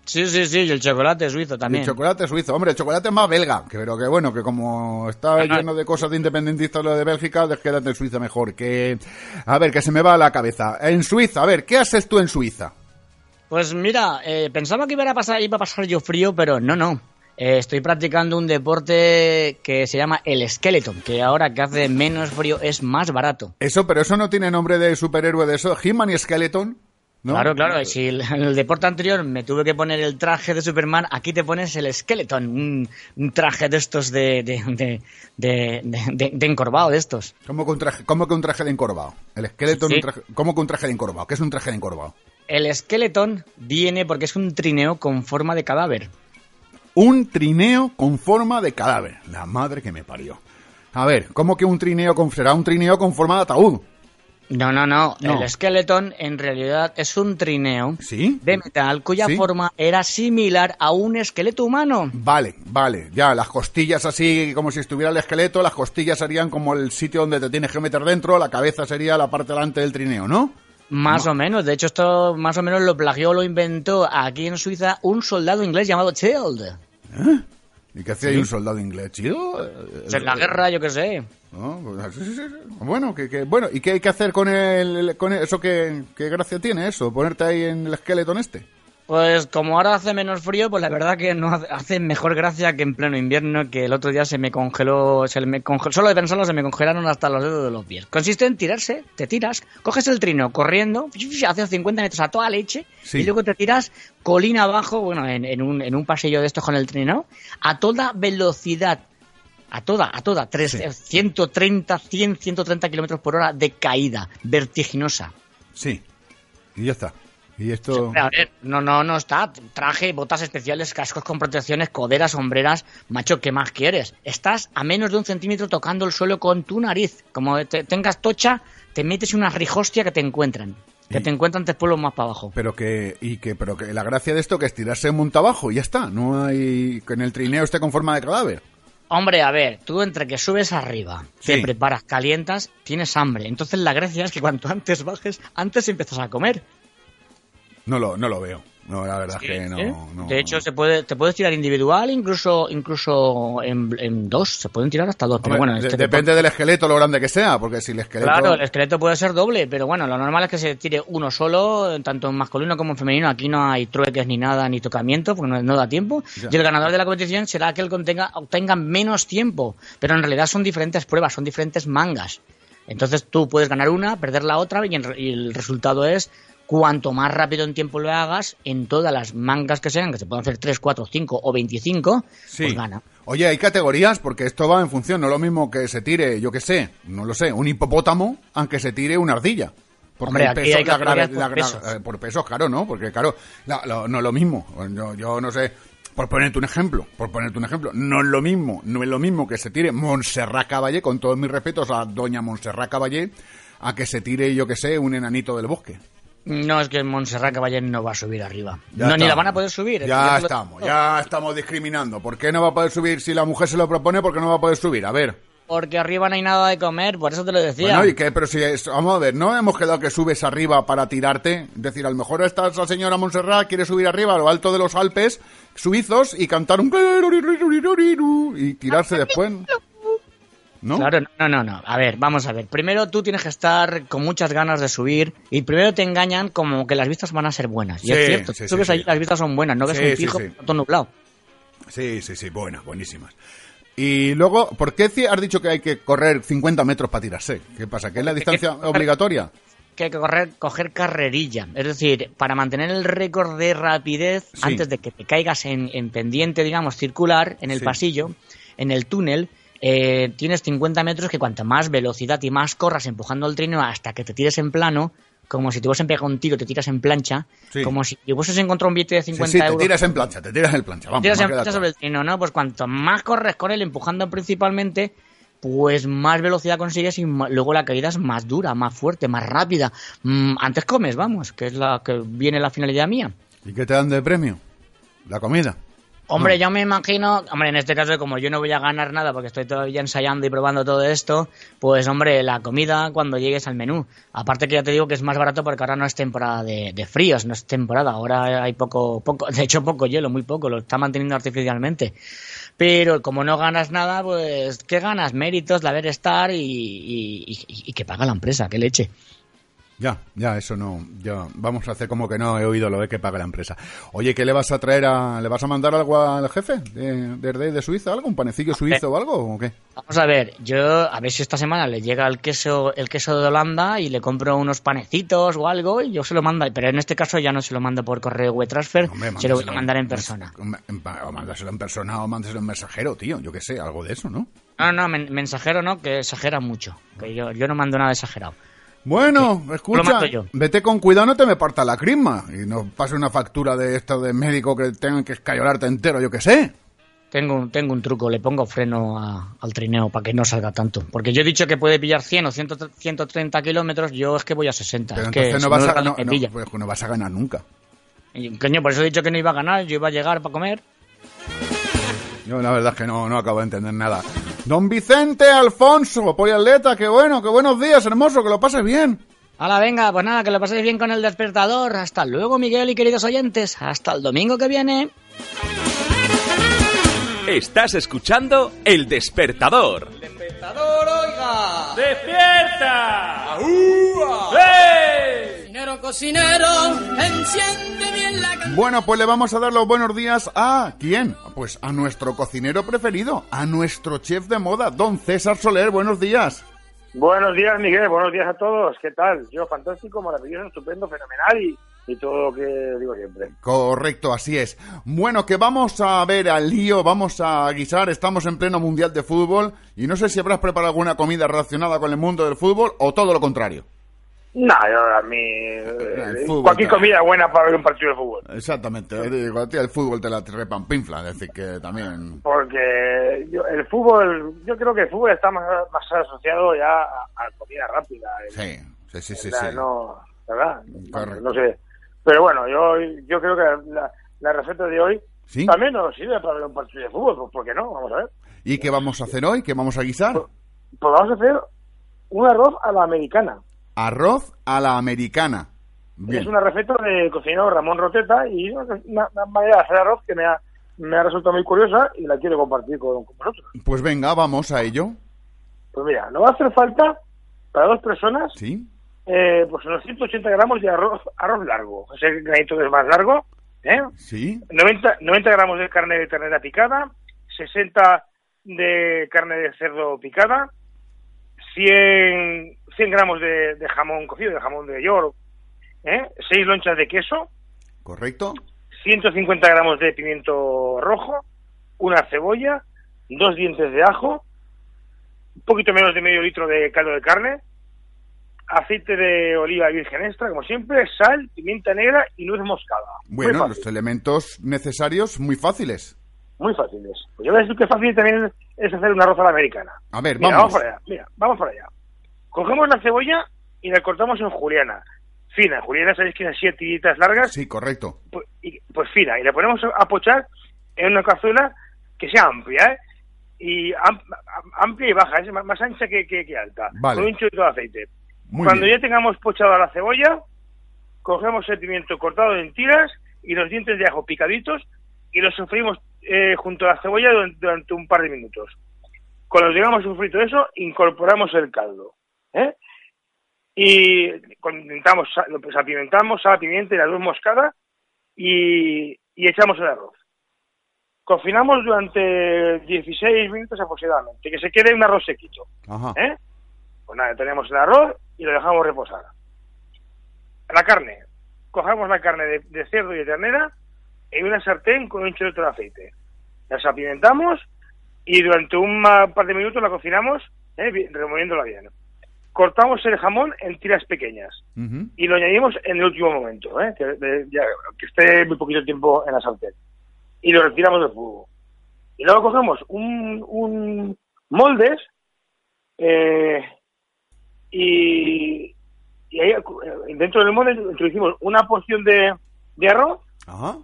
Speaker 6: Sí, sí, sí, y el chocolate suizo
Speaker 3: Y
Speaker 6: también.
Speaker 3: el chocolate suizo. Hombre, el chocolate es más belga. que- Pero que bueno, que como está lleno de cosas de independentistas lo de Bélgica, quédate en Suiza mejor. Que, a ver, que se me va a la cabeza. En Suiza, a ver, ¿qué haces tú en Suiza?
Speaker 6: Pues mira, eh, pensaba que iba a, pasar, iba a pasar yo frío, pero no, no. Eh, estoy practicando un deporte que se llama el skeleton, que ahora que hace menos frío es más barato.
Speaker 3: Eso, pero eso no tiene nombre de superhéroe de eso. He-Man y Skeleton. ¿no?
Speaker 6: Claro, claro, si el- en el deporte anterior me tuve que poner el traje de Superman, aquí te pones el skeleton, un, un traje de estos de, de, de, de, encorvado de estos.
Speaker 3: ¿Cómo que un traje, cómo que un traje de encorvado? El
Speaker 6: Sí.
Speaker 3: un traje- ¿cómo que un traje de encorvado? ¿Qué es un traje de encorvado?
Speaker 6: El skeleton viene porque es un trineo con forma de cadáver.
Speaker 3: Un trineo con forma de cadáver. La madre que me parió. A ver, ¿cómo que un trineo con, será un trineo con forma de ataúd?
Speaker 6: No, no, no,
Speaker 3: No.
Speaker 6: El skeleton en realidad es un trineo
Speaker 3: ¿Sí?
Speaker 6: de metal cuya
Speaker 3: Sí.
Speaker 6: forma era similar a un esqueleto humano.
Speaker 3: Vale, vale, ya, las costillas así como si estuviera el esqueleto, las costillas serían como el sitio donde te tienes que meter dentro, la cabeza sería la parte delante del trineo, ¿no?
Speaker 6: Más o menos. De hecho, esto más o menos lo plagió, lo inventó aquí en Suiza un soldado inglés llamado Child.
Speaker 3: ¿Y qué hacía ahí un soldado inglés, chido?
Speaker 6: En la guerra, yo qué sé.
Speaker 3: No, pues, sí. Bueno, que, que- bueno, ¿y qué hay que hacer con, el, con eso? ¿Qué, ¿Qué gracia tiene eso? Ponerte ahí en el esqueleto este.
Speaker 6: Pues como ahora hace menos frío, pues la verdad que no hace- mejor gracia que en pleno invierno, que el otro día se me congeló, se me congeló, solo de pensarlo se me congelaron hasta los dedos de los pies. Consiste en tirarse, te tiras, coges el trino corriendo, haces 50 metros a toda leche,
Speaker 3: Sí.
Speaker 6: y luego te tiras colina abajo, bueno, en, en un, en un pasillo de estos con el trino, a toda velocidad. A toda, a toda, tres-
Speaker 3: Sí.
Speaker 6: 130, 100, 130 kilómetros por hora de caída, vertiginosa.
Speaker 3: Sí. Y ya está. Y esto...
Speaker 6: A ver, no, no, no está. Traje, botas especiales, cascos con protecciones, coderas, sombreras. Macho, ¿qué más quieres? Estás a menos de un centímetro tocando el suelo con tu nariz. Como te- tengas tocha, te metes una rijostia que te encuentran. Que
Speaker 3: Y-
Speaker 6: te encuentran tres pueblos más para abajo.
Speaker 3: Pero que, y que, pero que la gracia de esto que es tirarse monta abajo y ya está. No hay, que en el trineo esté con forma de cadáver.
Speaker 6: Hombre, a ver, tú entre que subes arriba,
Speaker 3: Sí.
Speaker 6: te preparas, calientas, tienes hambre. Entonces la gracia es que cuanto antes bajes, antes empiezas a comer.
Speaker 3: No lo, no lo veo. No, la verdad es que no,
Speaker 6: ¿Eh?
Speaker 3: no-
Speaker 6: de hecho, se puede, te puedes tirar individual, incluso, incluso en, en dos, se pueden tirar hasta dos. pero bueno,
Speaker 3: de-
Speaker 6: este
Speaker 3: depende del esqueleto lo grande que sea, porque si el esqueleto...
Speaker 6: Claro, el esqueleto puede ser doble, pero bueno, lo normal es que se tire uno solo, tanto en masculino como en femenino. Aquí no hay trueques ni nada, ni tocamiento, porque no, no da tiempo.
Speaker 3: Ya.
Speaker 6: Y el ganador de la competición será aquel que contenga, obtenga menos tiempo. Pero en realidad son diferentes pruebas, son diferentes mangas. Entonces tú puedes ganar una, perder la otra, y el resultado es cuanto más rápido en tiempo lo hagas, en todas las mangas que sean, que se pueden hacer 3, 4, 5 o 25,
Speaker 3: Sí.
Speaker 6: pues gana.
Speaker 3: Oye, hay categorías porque esto va en función, no es lo mismo que se tire, yo qué sé, no lo sé, un hipopótamo, aunque se tire una ardilla. Porque
Speaker 6: Hombre,
Speaker 3: el
Speaker 6: aquí
Speaker 3: peso-
Speaker 6: hay
Speaker 3: la
Speaker 6: categorías
Speaker 3: grave-
Speaker 6: por
Speaker 3: la
Speaker 6: pesos.
Speaker 3: eh, por pesos, claro, ¿no? Porque, claro, la- no es lo mismo. Yo, yo no sé, por ponerte un ejemplo, por ponerte un ejemplo, no es lo mismo, no es lo mismo que se tire Montserrat Caballé, con todos mis respetos a doña Montserrat Caballé, a que se tire, yo qué sé, un enanito del bosque.
Speaker 6: No, es que Montserrat Caballé no va a subir arriba. no, ni la van a poder subir.
Speaker 3: Ya, estamos, ya estamos discriminando. ¿Por qué no va a poder subir si la mujer se lo propone? ¿Por qué no va a poder subir? A ver.
Speaker 6: Porque arriba no hay nada de comer, por eso te lo decía.
Speaker 3: Bueno, ¿y qué? Pero si, vamos a ver, ¿no hemos quedado que subes arriba para tirarte? Es decir, a lo mejor esta señora Montserrat quiere subir arriba a lo alto de los Alpes suizos y cantar un... y tirarse después.
Speaker 6: ¿No? Claro, no, no, no. A ver, vamos a ver. Primero tú tienes que estar con muchas ganas de subir y primero te engañan como que las vistas van a ser buenas. Y es cierto, sí, subes ahí, las vistas son buenas, no ves un fijo todo nublado.
Speaker 3: Sí, sí, sí, buenas, buenísimas. Y luego, ¿por qué has dicho que hay que correr 50 metros para tirarse? ¿Qué pasa? ¿Que es la distancia obligatoria?
Speaker 6: Que hay que correr, coger carrerilla. Es decir, para mantener el récord de rapidez, antes de que te caigas en, pendiente, digamos, circular, en el pasillo, en el túnel, eh, tienes 50 metros que cuanto más velocidad y más corras empujando el trineo hasta que te tires en plano, como si te hubieses pegado un tiro, te tiras en plancha, como si te hubieses encontrado un billete de 50 sí, sí,
Speaker 3: te tiras en plancha, te tiras en plancha, vamos.
Speaker 6: Te tiras en plancha sobre el trino, ¿no? Pues cuanto más corres con él empujando principalmente, pues más velocidad consigues y luego la caída es más dura, más fuerte, más rápida. Mm, antes comes, vamos, que es la que viene la finalidad mía.
Speaker 3: ¿Y qué te dan de premio? La comida.
Speaker 6: Hombre, yo me imagino, hombre, en este caso, como yo no voy a ganar nada porque estoy todavía ensayando y probando todo esto, pues, hombre, la comida cuando llegues al menú. Aparte que ya te digo que es más barato porque ahora no es temporada de, fríos, no es temporada. Ahora hay poco, poco, de hecho, poco hielo, muy poco, lo está manteniendo artificialmente. Pero como no ganas nada, pues, ¿qué ganas? Méritos de haber estar y, y, y que paga la empresa, qué leche.
Speaker 3: Ya, ya, eso no. Ya, vamos a hacer como que no he oído lo de que pague la empresa. Oye, ¿qué le vas a traer a. ¿Le vas a mandar algo al jefe de, de, de Suiza? ¿Algo? ¿Un panecillo suizo o algo? ¿O qué?
Speaker 6: Vamos a ver, yo a ver si esta semana le llega el queso, el queso de Holanda y le compro unos panecitos o algo y yo se lo mando. Pero en este caso ya no se lo mando por correo web transfer, se lo voy a mandar en persona.
Speaker 3: O mándaselo en persona o mándaselo en mensajero, tío. Yo qué sé, algo de eso, ¿no?
Speaker 6: No, no, mensajero no, que exagera mucho. Que yo, yo no mando nada exagerado.
Speaker 3: Bueno, escucha, vete con cuidado, no te me parta la crisma y no pase una factura de esto de médico que tengan que escayolarte entero, yo qué sé.
Speaker 6: Tengo, un, tengo un truco, le pongo freno al trineo para que no salga tanto. Porque yo he dicho que puede pillar 100 o 130 kilómetros, yo es que voy a 60.
Speaker 3: Pero
Speaker 6: entonces
Speaker 3: que no, vas a, no, pues no, vas a ganar nunca.
Speaker 6: Y, coño, por eso he dicho que no iba a ganar, yo iba a llegar para comer.
Speaker 3: Yo la verdad es que no, no acabo de entender nada. Don Vicente Alfonso, poliatleta, qué bueno, qué buenos días, hermoso, que lo pases bien.
Speaker 6: Hala, venga, pues nada, que lo paséis bien con el despertador. Hasta luego, Miguel y queridos oyentes. Hasta el domingo que viene.
Speaker 7: Estás escuchando El Despertador.
Speaker 8: El despertador, oiga.
Speaker 9: ¡Despierta!
Speaker 8: Cocinero, cocinero, enciende bien la
Speaker 3: Bueno, pues le vamos a dar los buenos días a ¿quién? Pues a nuestro cocinero preferido, a nuestro chef de moda, don César Soler. Buenos días.
Speaker 10: Buenos días, Miguel. Buenos días a todos. ¿Qué tal? Yo, fantástico, maravilloso, estupendo, fenomenal y, y todo lo que digo siempre.
Speaker 3: Correcto, así es. Bueno, que vamos a ver al lío, vamos a guisar, estamos en pleno Mundial de Fútbol y no sé si habrás preparado alguna comida relacionada con el mundo del fútbol o todo lo contrario.
Speaker 10: No, a mí. Eh, cualquier comida buena para ver un partido de fútbol.
Speaker 3: Exactamente. el fútbol te la trepan pinfla, es decir, que también.
Speaker 10: Porque el fútbol. Yo creo que el fútbol está más, más asociado ya a, comida rápida.
Speaker 3: Sí, sí, sí. sí,
Speaker 10: No, ¿verdad? No sé. Pero bueno, yo, yo creo que la, la receta de hoy también nos sirve para ver un partido de fútbol, pues ¿por qué no? Vamos a ver.
Speaker 3: ¿Y qué vamos a hacer hoy? ¿Qué vamos a guisar?
Speaker 10: Pues, pues vamos a hacer un arroz a la americana.
Speaker 3: Arroz a la americana.
Speaker 10: Es una receta de cocinero Ramón Roteta y una, manera de hacer arroz que me ha, me ha resultado muy curiosa y la quiero compartir con, vosotros.
Speaker 3: Pues venga, vamos a ello.
Speaker 10: Pues mira, nos va a hacer falta para dos personas
Speaker 3: ¿Sí?
Speaker 10: Eh, pues unos 180 gramos de arroz, arroz largo. Ese granito es más largo. ¿eh?
Speaker 3: Sí.
Speaker 10: 90, 90 gramos de carne de ternera picada, 60 de carne de cerdo picada, 100 100 gramos de, jamón cocido, de jamón de york, ¿eh? 6 lonchas de queso.
Speaker 3: Correcto.
Speaker 10: 150 gramos de pimiento rojo, una cebolla, dos dientes de ajo, un poquito menos de medio litro de caldo de carne, aceite de oliva virgen extra, como siempre, sal, pimienta negra y nuez moscada.
Speaker 3: Bueno, los elementos necesarios muy fáciles.
Speaker 10: Muy fáciles. Pues yo voy a decir que fácil también es hacer una arroz a la americana.
Speaker 3: A ver, vamos.
Speaker 10: vamos para allá. Mira, vamos para allá. Cogemos la cebolla y la cortamos en juliana. fina. Juliana, sabéis que esas siete tiritas largas.
Speaker 3: Sí, correcto.
Speaker 10: Pues, pues, fina. Y la ponemos a pochar en una cazuela que sea amplia, ¿eh? Y amplia y baja, es más, ancha que, que, alta. Con un chorrito de aceite. Cuando ya tengamos pochada la cebolla, cogemos el pimiento cortado en tiras y los dientes de ajo picaditos y los sofrimos eh, junto a la cebolla durante, un par de minutos. Cuando llegamos a sofrito eso, incorporamos el caldo. ¿Eh? Y condimentamos, pues apimentamos sal, pimienta y la luz moscada y, y echamos el arroz. Cocinamos durante 16 minutos aproximadamente, que se quede un arroz sequito. ¿eh? Pues nada, tenemos el arroz y lo dejamos reposar. La carne. Cogemos la carne de, cerdo y de ternera en una sartén con un chorro de aceite. Las apimentamos y durante un par de minutos la cocinamos, ¿eh? removiéndola bien. Cortamos el jamón en tiras pequeñas y lo añadimos en el último momento, ¿eh? que, esté muy poquito tiempo en la sartén. Y lo retiramos del fuego. Y luego cogemos un, un moldes eh, y, y ahí, eh, dentro del molde introducimos una porción de, de arroz,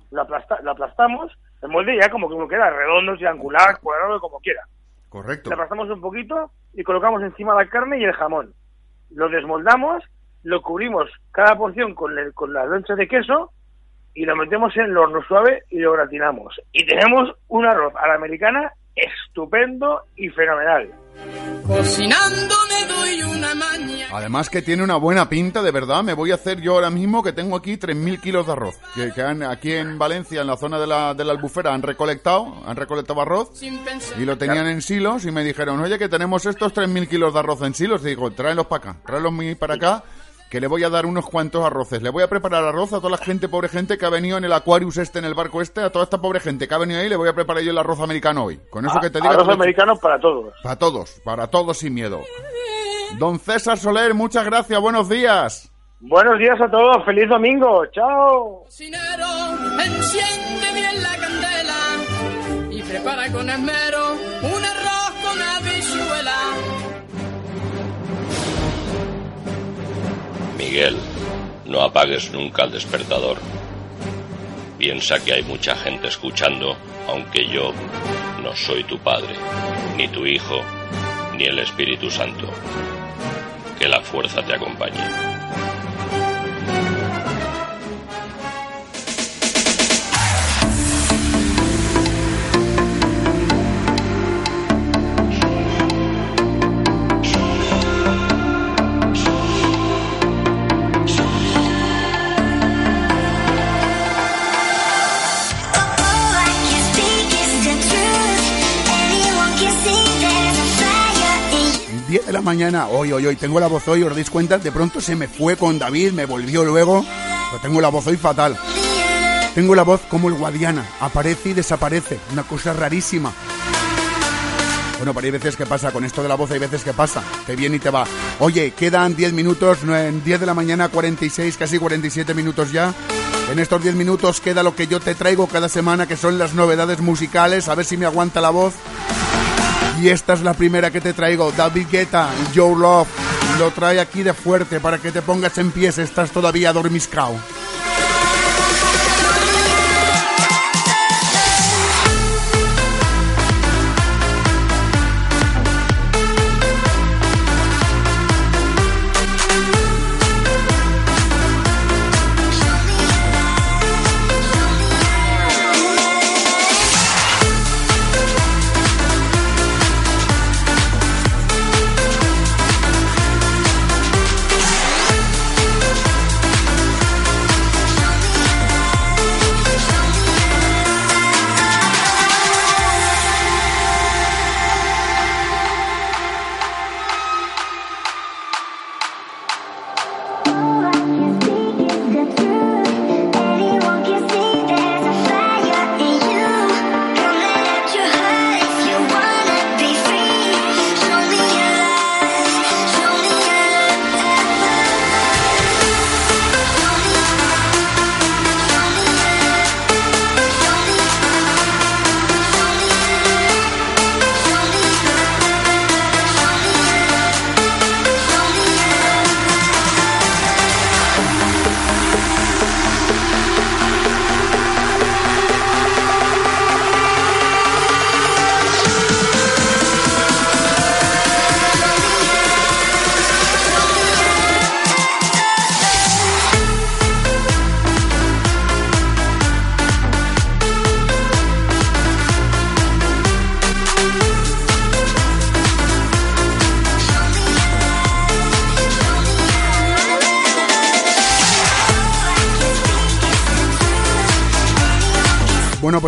Speaker 10: La, la aplastamos, el molde ya como que uno queda redondo, triangular, cuadrado, como quiera.
Speaker 3: Correcto.
Speaker 10: Le aplastamos un poquito y colocamos encima la carne y el jamón. Lo desmoldamos, lo cubrimos cada porción con, el, con las lonchas de queso y lo metemos en el horno suave y lo gratinamos. Y tenemos un arroz a la americana estupendo y fenomenal.
Speaker 8: Cocinando me doy una maña.
Speaker 3: Además que tiene una buena pinta, de verdad. Me voy a hacer yo ahora mismo que tengo aquí 3.000 kilos de arroz. Que, han, aquí en Valencia, en la zona de la, de la albufera, han recolectado, han recolectado arroz. Y lo tenían en silos y me dijeron, oye, que tenemos estos 3.000 kilos de arroz en silos. Digo, tráelos para acá, tráelos para acá que le voy a dar unos cuantos arroces. Le voy a preparar arroz a toda la gente, pobre gente que ha venido en el Aquarius este, en el barco este, a toda esta pobre gente que ha venido ahí, le voy a preparar yo el arroz americano hoy. Con eso que te digo.
Speaker 10: Arroz americano para todos.
Speaker 3: Para todos, para todos sin miedo. Don César Soler, muchas gracias, buenos días.
Speaker 10: Buenos días a todos, feliz domingo, chao.
Speaker 8: enciende bien la candela y prepara con esmero un arroz con habichuela
Speaker 5: Miguel, no apagues nunca el despertador. Piensa que hay mucha gente escuchando, aunque yo no soy tu padre, ni tu hijo, ni el Espíritu Santo. Que la fuerza te acompañe.
Speaker 3: La mañana, hoy, hoy, hoy, tengo la voz hoy, os dais cuenta, de pronto se me fue con David, me volvió luego, pero tengo la voz hoy fatal. Tengo la voz como el Guadiana, aparece y desaparece, una cosa rarísima. Bueno, pero hay veces que pasa, con esto de la voz hay veces que pasa, te viene y te va. Oye, quedan 10 minutos, en 10 de la mañana, 46, casi 47 minutos ya. En estos 10 minutos queda lo que yo te traigo cada semana, que son las novedades musicales, a ver si me aguanta la voz. Y esta es la primera que te traigo, David Guetta, Joe Love. Lo trae aquí de fuerte para que te pongas en pies, estás todavía dormiscao.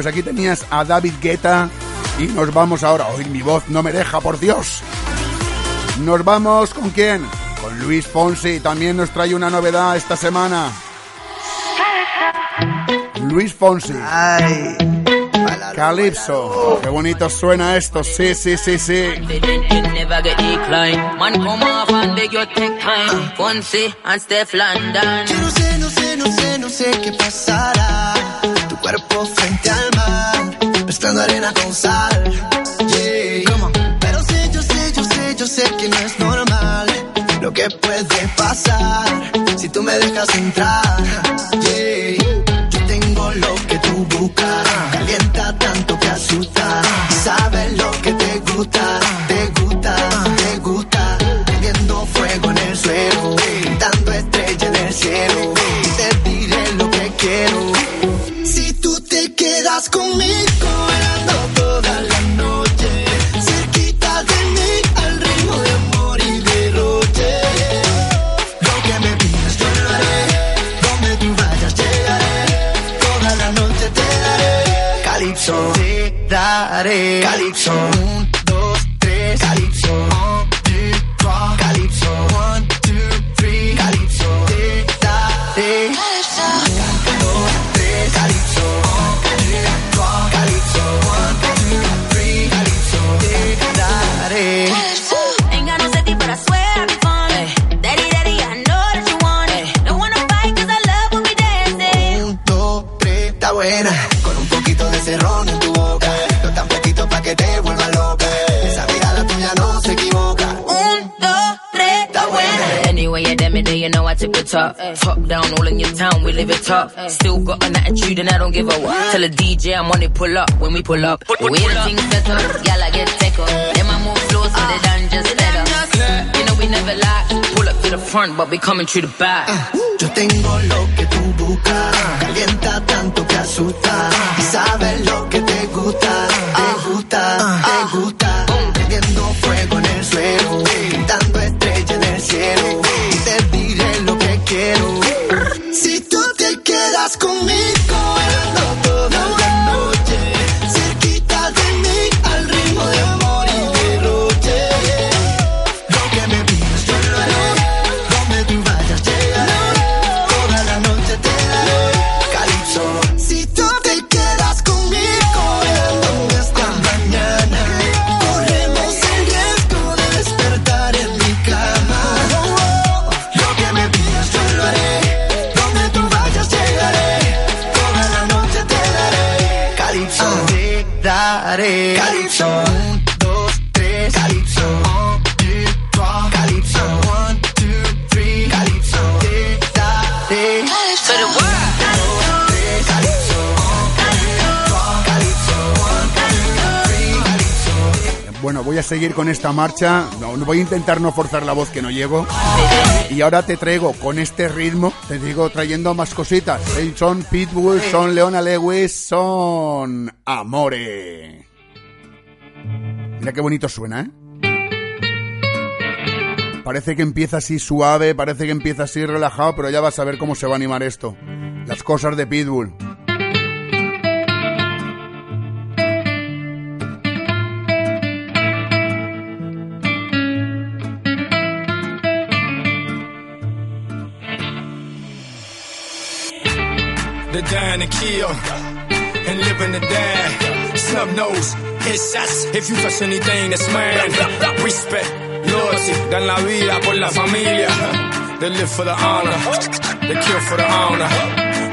Speaker 3: Pues aquí tenías a David Guetta y nos vamos ahora. Hoy mi voz no me deja, por Dios. Nos vamos con quién? Con Luis Fonsi. También nos trae una novedad esta semana. Luis Fonsi. Calypso. Qué bonito suena esto. Sí, sí, sí, sí.
Speaker 11: Yo no sé, no sé, no sé, no sé qué pasará. Con sal. Yeah. Pero sé, yo sé, yo sé, yo sé que no es normal lo que puede pasar si tú me dejas entrar. Yeah. Yo tengo lo que tú buscas,
Speaker 12: DJ I'm on it, pull up when we pull up. We the things set up, y'all I get take up. Then I move floors so they done just better. You know we never lie. Pull up to the front, but we coming through the back.
Speaker 11: Yo tengo lo que tú buscas. Calienta tanto que asusta. Y sabes lo que te gusta. Te gusta, te gusta. Prendiendo fuego en el suelo. Pintando estrella en el cielo. Y te diré lo que quiero. Si tú te quedas conmigo.
Speaker 3: Seguir con esta marcha. No, voy a intentar no forzar la voz que no llego. Y ahora te traigo con este ritmo, te digo trayendo más cositas. Son Pitbull, son Leona Lewis, son Amore. Mira qué bonito suena, ¿eh? Parece que empieza así suave, parece que empieza así relajado, pero ya vas a ver cómo se va a animar esto. Las cosas de Pitbull.
Speaker 13: The dying to kill and living to die. Snub nose, hit shots if you touch anything that's mine. Respect, loyalty, dan la vida por la familia. They live for the honor, they kill for the honor.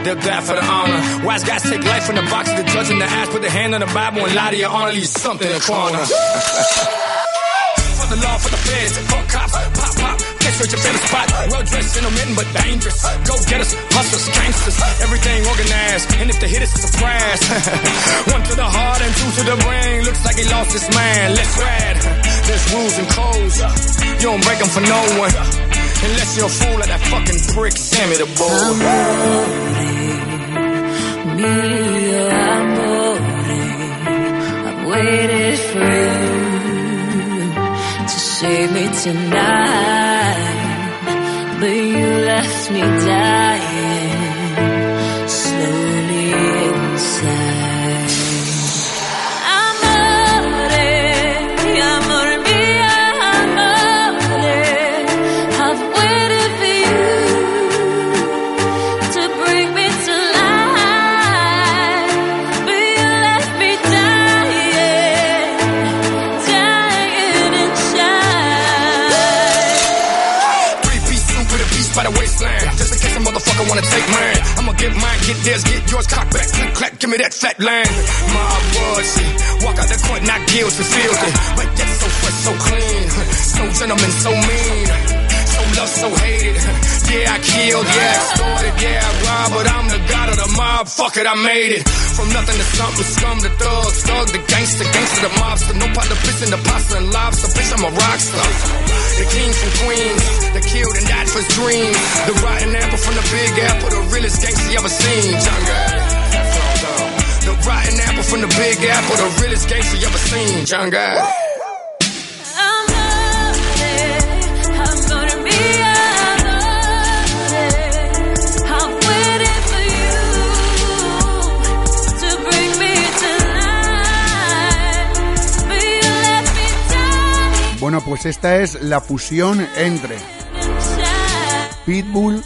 Speaker 13: They'll die for the honor. Wise guys take life from the box, the judge in the ass, put their hand on the Bible and lie to your honor, leave something in the corner. (laughs) for the law, for the feds, fuck cops, you at your favorite spot. Well dressed, but dangerous. Go get us, hustlers, gangsters, everything organized. And if they hit us, a surprise. (laughs) One to the heart and two to the brain. Looks like he lost his man. Let's ride. There's rules and codes. You don't break them for no one. Unless you're a fool like that fucking prick Sammy the Bull.
Speaker 2: Mio amore, I've waited for you save me tonight, but you left me dying
Speaker 13: get theirs, get yours, cock back, click, clack, give me that fat line. My bullshit, walk out the court, not guilty, filthy. But yet so fresh, so clean, so gentleman, so mean. So loved, so hated. Yeah, I killed, yeah, I extorted, yeah, I robbed, but I'm the god of the mob. Fuck it, I made it. From nothing to something, scum to thug, thug to gangster, gangster to mobster. No pot to piss in the pasta and lobster, bitch, I'm a rock star. The kings and queens, that killed and died for his dreams. The rotten apple from the big apple, the realest gangster you ever seen. John. The rotten apple from the big apple, the realest gangster you ever seen. John
Speaker 3: pues esta es la fusión entre Pitbull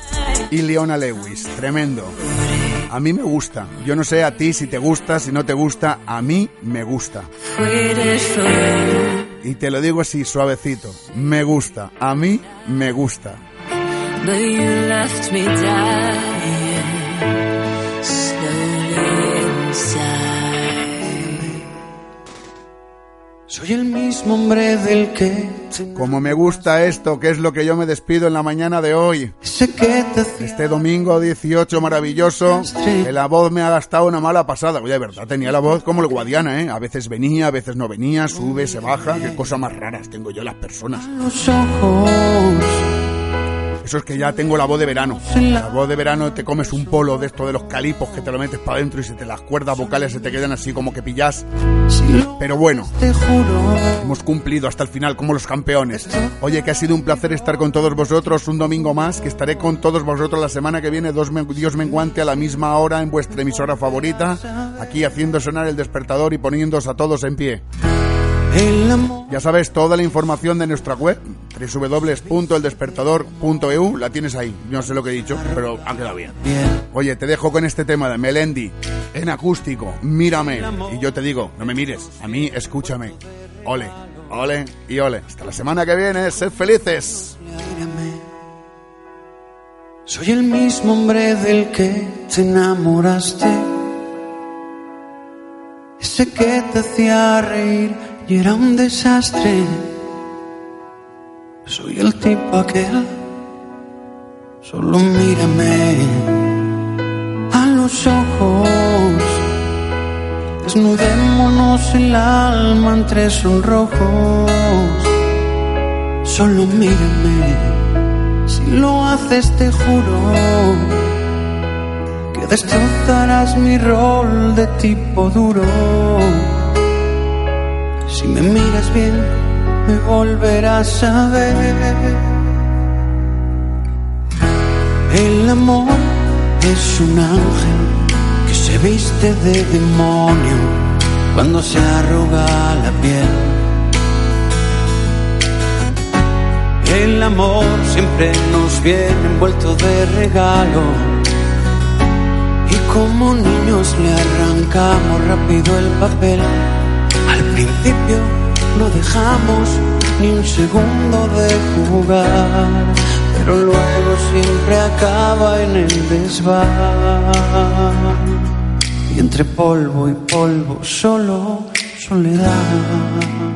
Speaker 3: y Leona Lewis. Tremendo. A mí me gusta. Yo no sé a ti si te gusta, si no te gusta. A mí me gusta. Y te lo digo así, suavecito. Me gusta. A mí me gusta.
Speaker 14: Soy el mismo hombre del que
Speaker 3: Como me gusta esto, que es lo que yo me despido en la mañana de hoy. Este domingo 18 maravilloso, que la voz me ha gastado una mala pasada. Oye, de verdad, tenía la voz como el Guadiana, ¿eh? A veces venía, a veces no venía, sube, se baja. Qué cosas más raras tengo yo las personas.
Speaker 14: los ojos.
Speaker 3: Eso es que ya tengo la voz de verano. La voz de verano te comes un polo de esto de los calipos que te lo metes para adentro y se te las cuerdas vocales se te quedan así como que pillas. Pero bueno, hemos cumplido hasta el final como los campeones. Oye, que ha sido un placer estar con todos vosotros un domingo más, que estaré con todos vosotros la semana que viene, dos men- Dios a la misma hora en vuestra emisora favorita, aquí haciendo sonar el despertador y poniéndoos a todos en pie. Ya sabes, toda la información de nuestra web, www.eldespertador.eu, la tienes ahí. No sé lo que he dicho, pero ha quedado bien. Oye, te dejo con este tema de Melendi, en acústico, mírame. Y yo te digo, no me mires, a mí escúchame. Ole, ole y ole. Hasta la semana que viene, sed felices.
Speaker 14: Soy el mismo hombre del que te enamoraste. Ese que te hacía reír y era un desastre. Soy el tipo aquel. Solo mírame a los ojos. Desnudémonos el alma entre sonrojos. Solo mírame. Si lo haces te juro que destrozarás mi rol de tipo duro. Si me miras bien, me volverás a ver. El amor es un ángel que se viste de demonio cuando se arruga la piel. El amor siempre nos viene envuelto de regalo. Y como niños le arrancamos rápido el papel. No dejamos ni un segundo de jugar. Pero luego siempre acaba en el desván. Y entre polvo y polvo solo soledad.